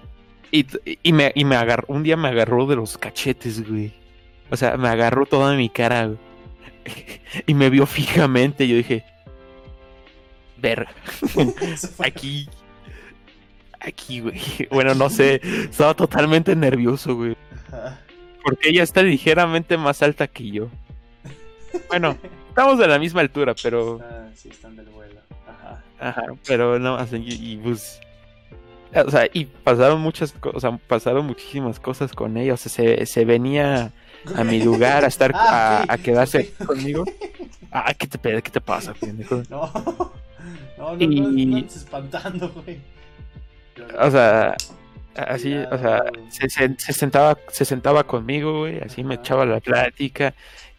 y, y, me, y me agarró, un día me agarró de los cachetes, güey. O sea, me agarró toda mi cara, güey. <laughs> y me vio fijamente, y yo dije, ver, <laughs> aquí, aquí, güey. Bueno, no sé, estaba totalmente nervioso, güey. Porque ella está ligeramente más alta que yo. Bueno, estamos de la misma altura, pero. Ah, sí, están del vuelo. Ajá. Ajá, pero no, y, y pues. O sea, y pasaron muchas cosas, o sea, pasaron muchísimas cosas con ella. O sea, se, se venía a mi lugar a estar, <laughs> ah, a, quedarse conmigo. Ah, ¿qué te, qué te pasa, pendejo? No, <laughs> no, no, y... no, no espantando, güey. O sea, así, o sea, se, se, se, sentaba, se sentaba conmigo, güey, así me echaba la plática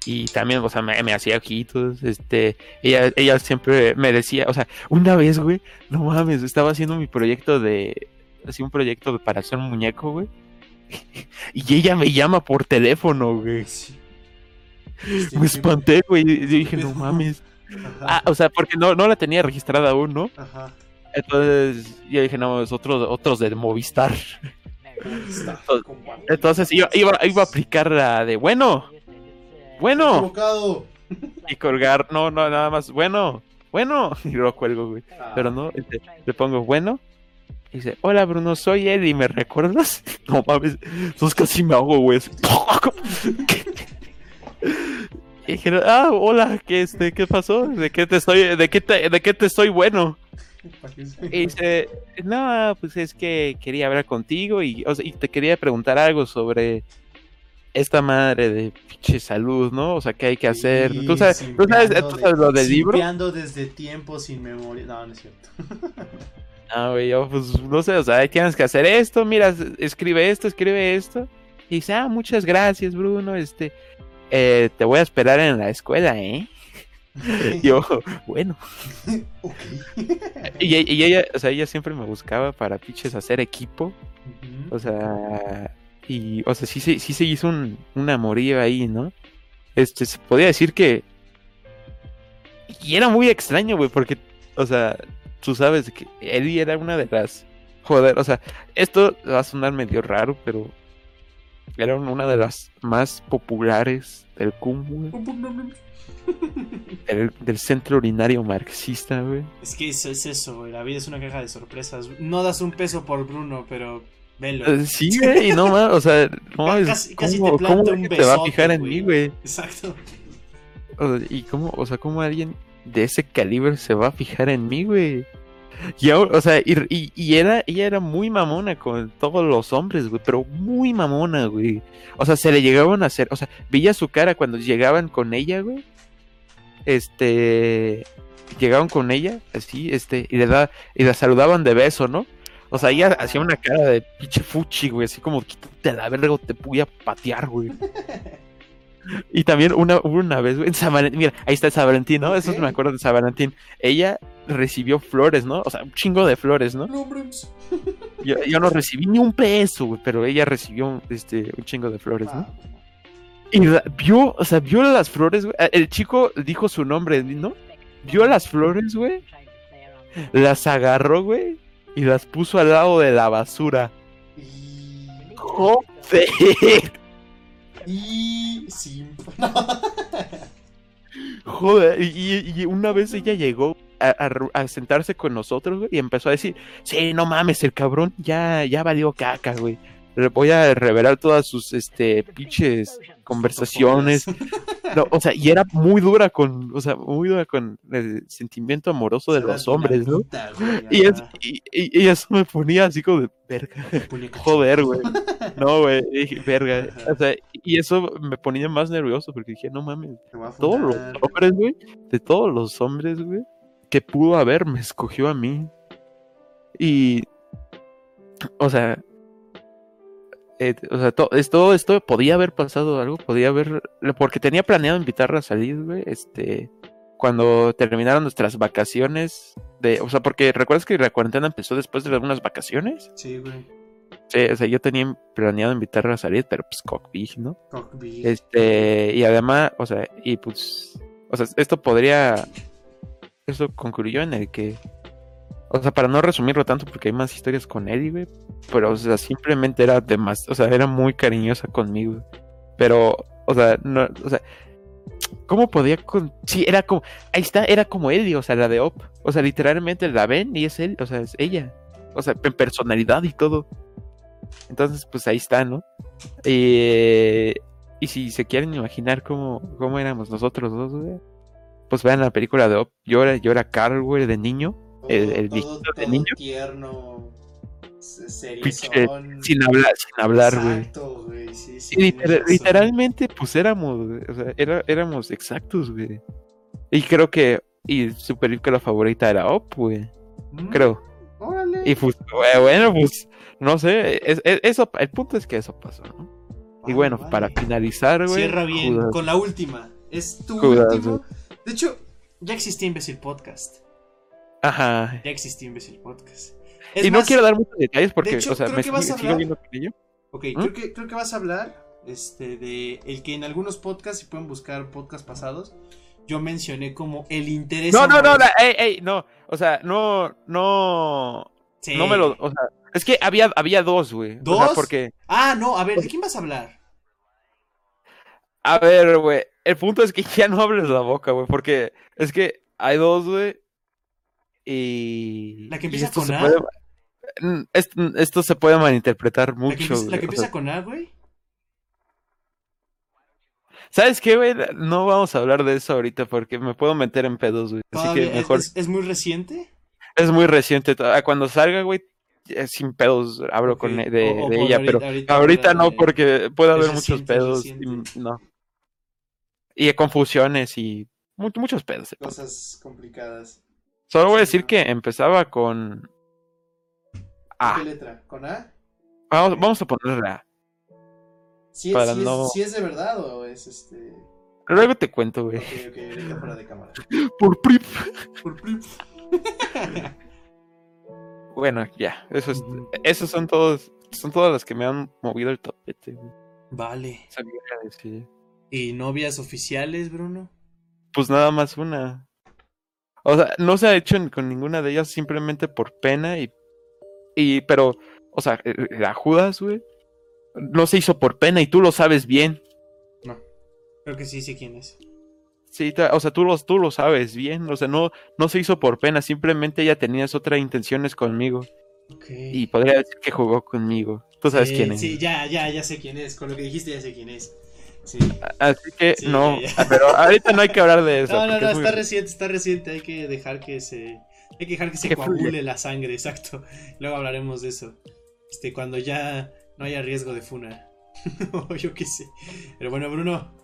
y también, o sea, me, hacía ojitos, este, ella, ella siempre me decía, o sea, una vez, güey, no mames, estaba haciendo mi proyecto de, así un proyecto para hacer un muñeco, güey, <laughs> y ella me llama por teléfono, güey. <laughs> me espanté, güey, y dije, no <laughs> mames. Ah, o sea, porque no, no la tenía registrada aún, ¿no? Ajá. Entonces, yo dije, no, es otro, otros de Movistar. Entonces, yo iba, iba a aplicar la de, bueno, bueno. Y colgar, no, no, nada más, bueno, bueno. <laughs> Y lo cuelgo, güey. Ah. Pero no, este, le pongo, bueno. Y dice, hola Bruno, soy Eddie, ¿me recuerdas? <laughs> No mames, sos casi me hago, güey. <laughs> y dije, ah, hola, ¿qué, este, ¿qué pasó? ¿De qué te estoy, de qué te, de qué te estoy bueno? y dice, no, pues es que quería hablar contigo y, y te quería preguntar algo sobre esta madre de pinche salud, ¿no? O sea, ¿qué hay que hacer? ¿Tú sabes, ¿tú sabes, ¿tú sabes lo del libro? desde tiempo sin memoria. No, no es cierto. <laughs> Ah, güey, yo pues no sé, o sea, tienes que hacer esto, mira, escribe esto, escribe esto. Y dice, ah, muchas gracias, Bruno, este, eh, te voy a esperar en la escuela, ¿eh? <laughs> yo, bueno. <laughs> y, ella, o sea, ella siempre me buscaba para pinches hacer equipo. O sea, y, o sea, sí, sí, sí se hizo un, un amorío ahí, ¿no? Este, se podía decir que... Y era muy extraño, güey, porque, o sea, tú sabes que Eddie era una de las. Joder, o sea, esto va a sonar medio raro, pero era una de las más populares del CUM, <laughs> del centro urinario marxista, güey. Es que eso es eso, güey. La vida es una caja de sorpresas. No das un peso por Bruno, pero velo. Eh, sí, güey, no más, o sea, no <laughs> casi, casi te, ¿cómo te va a fijar en mí, güey? Exacto. y cómo, o sea, cómo alguien de ese calibre se va a fijar en mí, güey. Y o sea, y, y, era, ella era muy mamona con todos los hombres, güey, pero muy mamona, güey. O sea, se le llegaban a hacer, o sea, veía su cara cuando llegaban con ella, güey. Este, llegaban con ella, así, este, y le da, y la saludaban de beso, ¿no? O sea, ella hacía una cara de pinche fuchi, güey, así como, quítate la verga o te voy a patear, güey. <laughs> Y también una, una vez, en San Valentín, mira, ahí está San Valentín, ¿no? Eso me acuerdo de San Valentín. Ella recibió flores, ¿no? O sea, un chingo de flores, ¿no? <laughs> Yo, yo no recibí ni un peso, pero ella recibió este, un chingo de flores, ¿no? Y vio, o sea, vio las flores, güey. El chico dijo su nombre, ¿no? Vio las flores, güey. Las agarró, güey. Y las puso al lado de la basura. <laughs> <laughs> ¡Joder! Y sí. Joder, y, una vez ella llegó a, sentarse con nosotros, y empezó a decir, sí, no mames, el cabrón ya, ya valió caca, güey voy a revelar todas sus este pinches conversaciones. o sea, y era muy dura con, o sea, muy dura con el sentimiento amoroso de los hombres, ¿no? y, y, eso me ponía así como de verga. Joder, güey. <laughs> No, güey, verga. O sea, y eso me ponía más nervioso porque dije, no mames, todos los hombres, güey, de todos los hombres, güey, que pudo haber, me escogió a mí. Y o sea, eh, o sea, todo esto, esto podía haber pasado algo, podía haber, porque tenía planeado invitarla a salir, güey, este, cuando terminaron nuestras vacaciones, de, o sea, porque recuerdas que la cuarentena empezó después de algunas vacaciones. Sí, güey. Sí, o sea, yo tenía planeado invitarla a salir, pero pues cockpit, ¿no? Cockpit. Este, y además, o sea, y pues, o sea, esto podría, eso concluyó en el que o sea, para no resumirlo tanto, porque hay más historias con Eddie, güey. Pero, o sea, simplemente era de más. O sea, era muy cariñosa conmigo. Pero, o sea, no, o sea, ¿cómo podía con.? Sí, era como. Ahí está, era como Eddie, o sea, la de Op. O sea, literalmente la ven y es él, o sea, es ella. O sea, en personalidad y todo. Entonces, pues ahí está, ¿no? Eh, y si se quieren imaginar cómo, cómo éramos nosotros dos, güey, pues vean la película de Op. Yo era, yo era Carl, güey, de niño el, el todo, de niño. Tierno, sin hablar, sin hablar, güey. Sí, sí, literalmente, pues éramos, o sea, era, éramos exactos, güey. Y creo que, y su película favorita era Op, güey. Mm, creo. Órale. Y pues, bueno, pues, no sé, es, eso, el punto es que eso pasó, ¿no? y bueno, para finalizar, güey. Cierra bien con la última. Es tu último. De hecho, ya existía Imbecil Podcast. Ajá. Ya existía Imbecil Podcast. y no quiero dar muchos detalles porque, o sea, me sigo, viendo con ello. Ok, ¿Mm? creo, que, creo que vas a hablar este, de el que en algunos podcasts, si pueden buscar podcasts pasados, yo mencioné como el interés. No, no, no, ey, ey, no. O sea, no, no. No me lo. O sea, es que había, había dos, güey. ¿Dos? O sea, porque... Ah, no, a ver, ¿de quién vas a hablar? A ver, güey. El punto es que <laughs> ya no hables la boca, güey. Porque es que hay dos, güey. Y. ¿La que empieza con A? Mm, esto, se puede malinterpretar mucho. ¿La que empieza, con A, güey? ¿Sabes qué, güey? No vamos a hablar de eso ahorita porque me puedo meter en pedos, güey. Así que mejor. ¿Es, muy reciente? es muy reciente. Cuando salga, güey, sin pedos hablo con e, de, ella, pero ahorita, no, porque puede haber muchos pedos. Y, no. Y confusiones y muchos pedos. Cosas complicadas. Solo voy a decir que empezaba con A. ¿Qué letra? ¿Con A? Vamos, vamos a ponerle A. Si es, si, es, de verdad o es este. Luego te cuento, güey. Ok, ok, ahorita fuera de cámara. <laughs> Por prip. Por prip. <laughs> bueno, ya. Eso es, esos son todos. Son todas las que me han movido el tapete, Vale. ¿Y novias oficiales, Bruno? Pues nada más una. O sea, no se ha hecho con ninguna de ellas simplemente por pena y. Y, pero, o sea, eh, eh, la Judas, güey, no se hizo por pena y tú lo sabes bien. No, creo que sí sé quién es. Sí, o sea, tú lo, tú lo sabes bien, o sea, no, no se hizo por pena, simplemente ella tenía otras intenciones conmigo. Y podría decir que jugó conmigo. Tú sabes quién es. Sí, ya, ya, ya sé quién es. Con lo que dijiste ya sé quién es. Así que no, pero ahorita no hay que hablar de eso. No, no, no, está reciente, está reciente. Hay que dejar que se, hay que dejar que se coagule la sangre, exacto. Luego hablaremos de eso. Este, cuando ya no haya riesgo de funa. o <laughs> yo qué sé. Pero bueno, Bruno,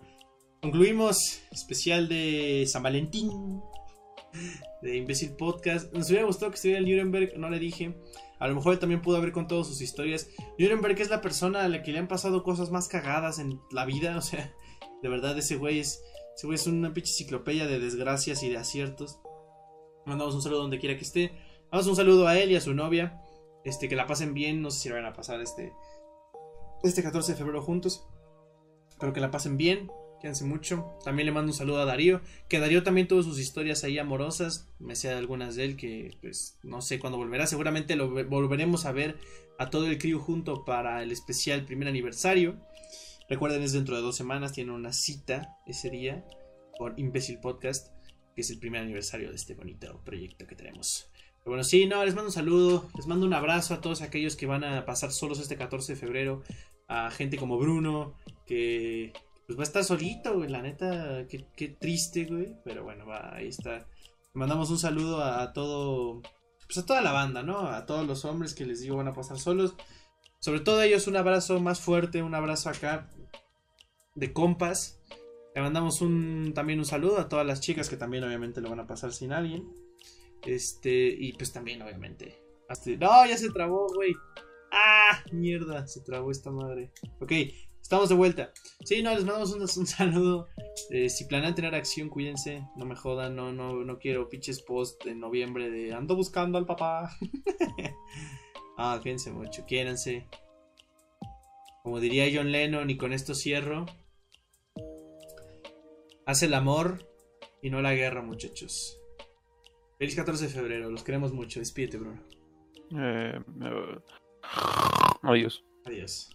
concluimos especial de San Valentín de Imbécil Podcast. Nos hubiera gustado que estuviera el Nuremberg, no le dije. A lo mejor él también pudo haber contado sus historias. Nuremberg es la persona a la que le han pasado cosas más cagadas en la vida. O sea, <laughs> de verdad, ese güey es, ese güey es una pinche enciclopedia de desgracias y de aciertos. Mandamos un saludo donde quiera que esté. Mandamos un saludo a él y a su novia. Este, que la pasen bien. No sé si la van a pasar este, este 14 de febrero juntos. Espero que la pasen bien. Quédense mucho. También le mando un saludo a Darío. Que Darío también tuvo sus historias ahí amorosas. Me sé algunas de él que pues no sé cuándo volverá. Seguramente lo volveremos a ver a todo el crew junto para el especial primer aniversario. Recuerden es dentro de dos semanas. Tienen una cita ese día con Imbécil Podcast. Que es el primer aniversario de este bonito proyecto que tenemos. Pero bueno, sí, no, les mando un saludo. Les mando un abrazo a todos aquellos que van a pasar solos este 14 de febrero a gente como Bruno, que pues va a estar solito, güey, la neta, qué, triste, güey, pero bueno, va, ahí está. Mandamos un saludo a, todo, pues a toda la banda, ¿no? A todos los hombres que les digo van a pasar solos. Sobre todo a ellos un abrazo más fuerte, un abrazo acá de compas. Le mandamos un, también un saludo a todas las chicas que también obviamente lo van a pasar sin alguien. Este, y pues también obviamente. no, ya se trabó, güey. ¡Ah! Mierda, se trabó esta madre. Ok, estamos de vuelta. Sí, no, les mandamos <laughs> un, saludo. Eh, si planean tener acción, cuídense. No me jodan, no, no, no quiero pinches post en noviembre de ando buscando al papá. <laughs> ah, fíjense mucho, quiéranse. Como diría John Lennon, y con esto cierro. Hace el amor y no la guerra, muchachos. Feliz 14 de febrero, los queremos mucho. Despídete, Bruno. Eh, Adiós. Adiós.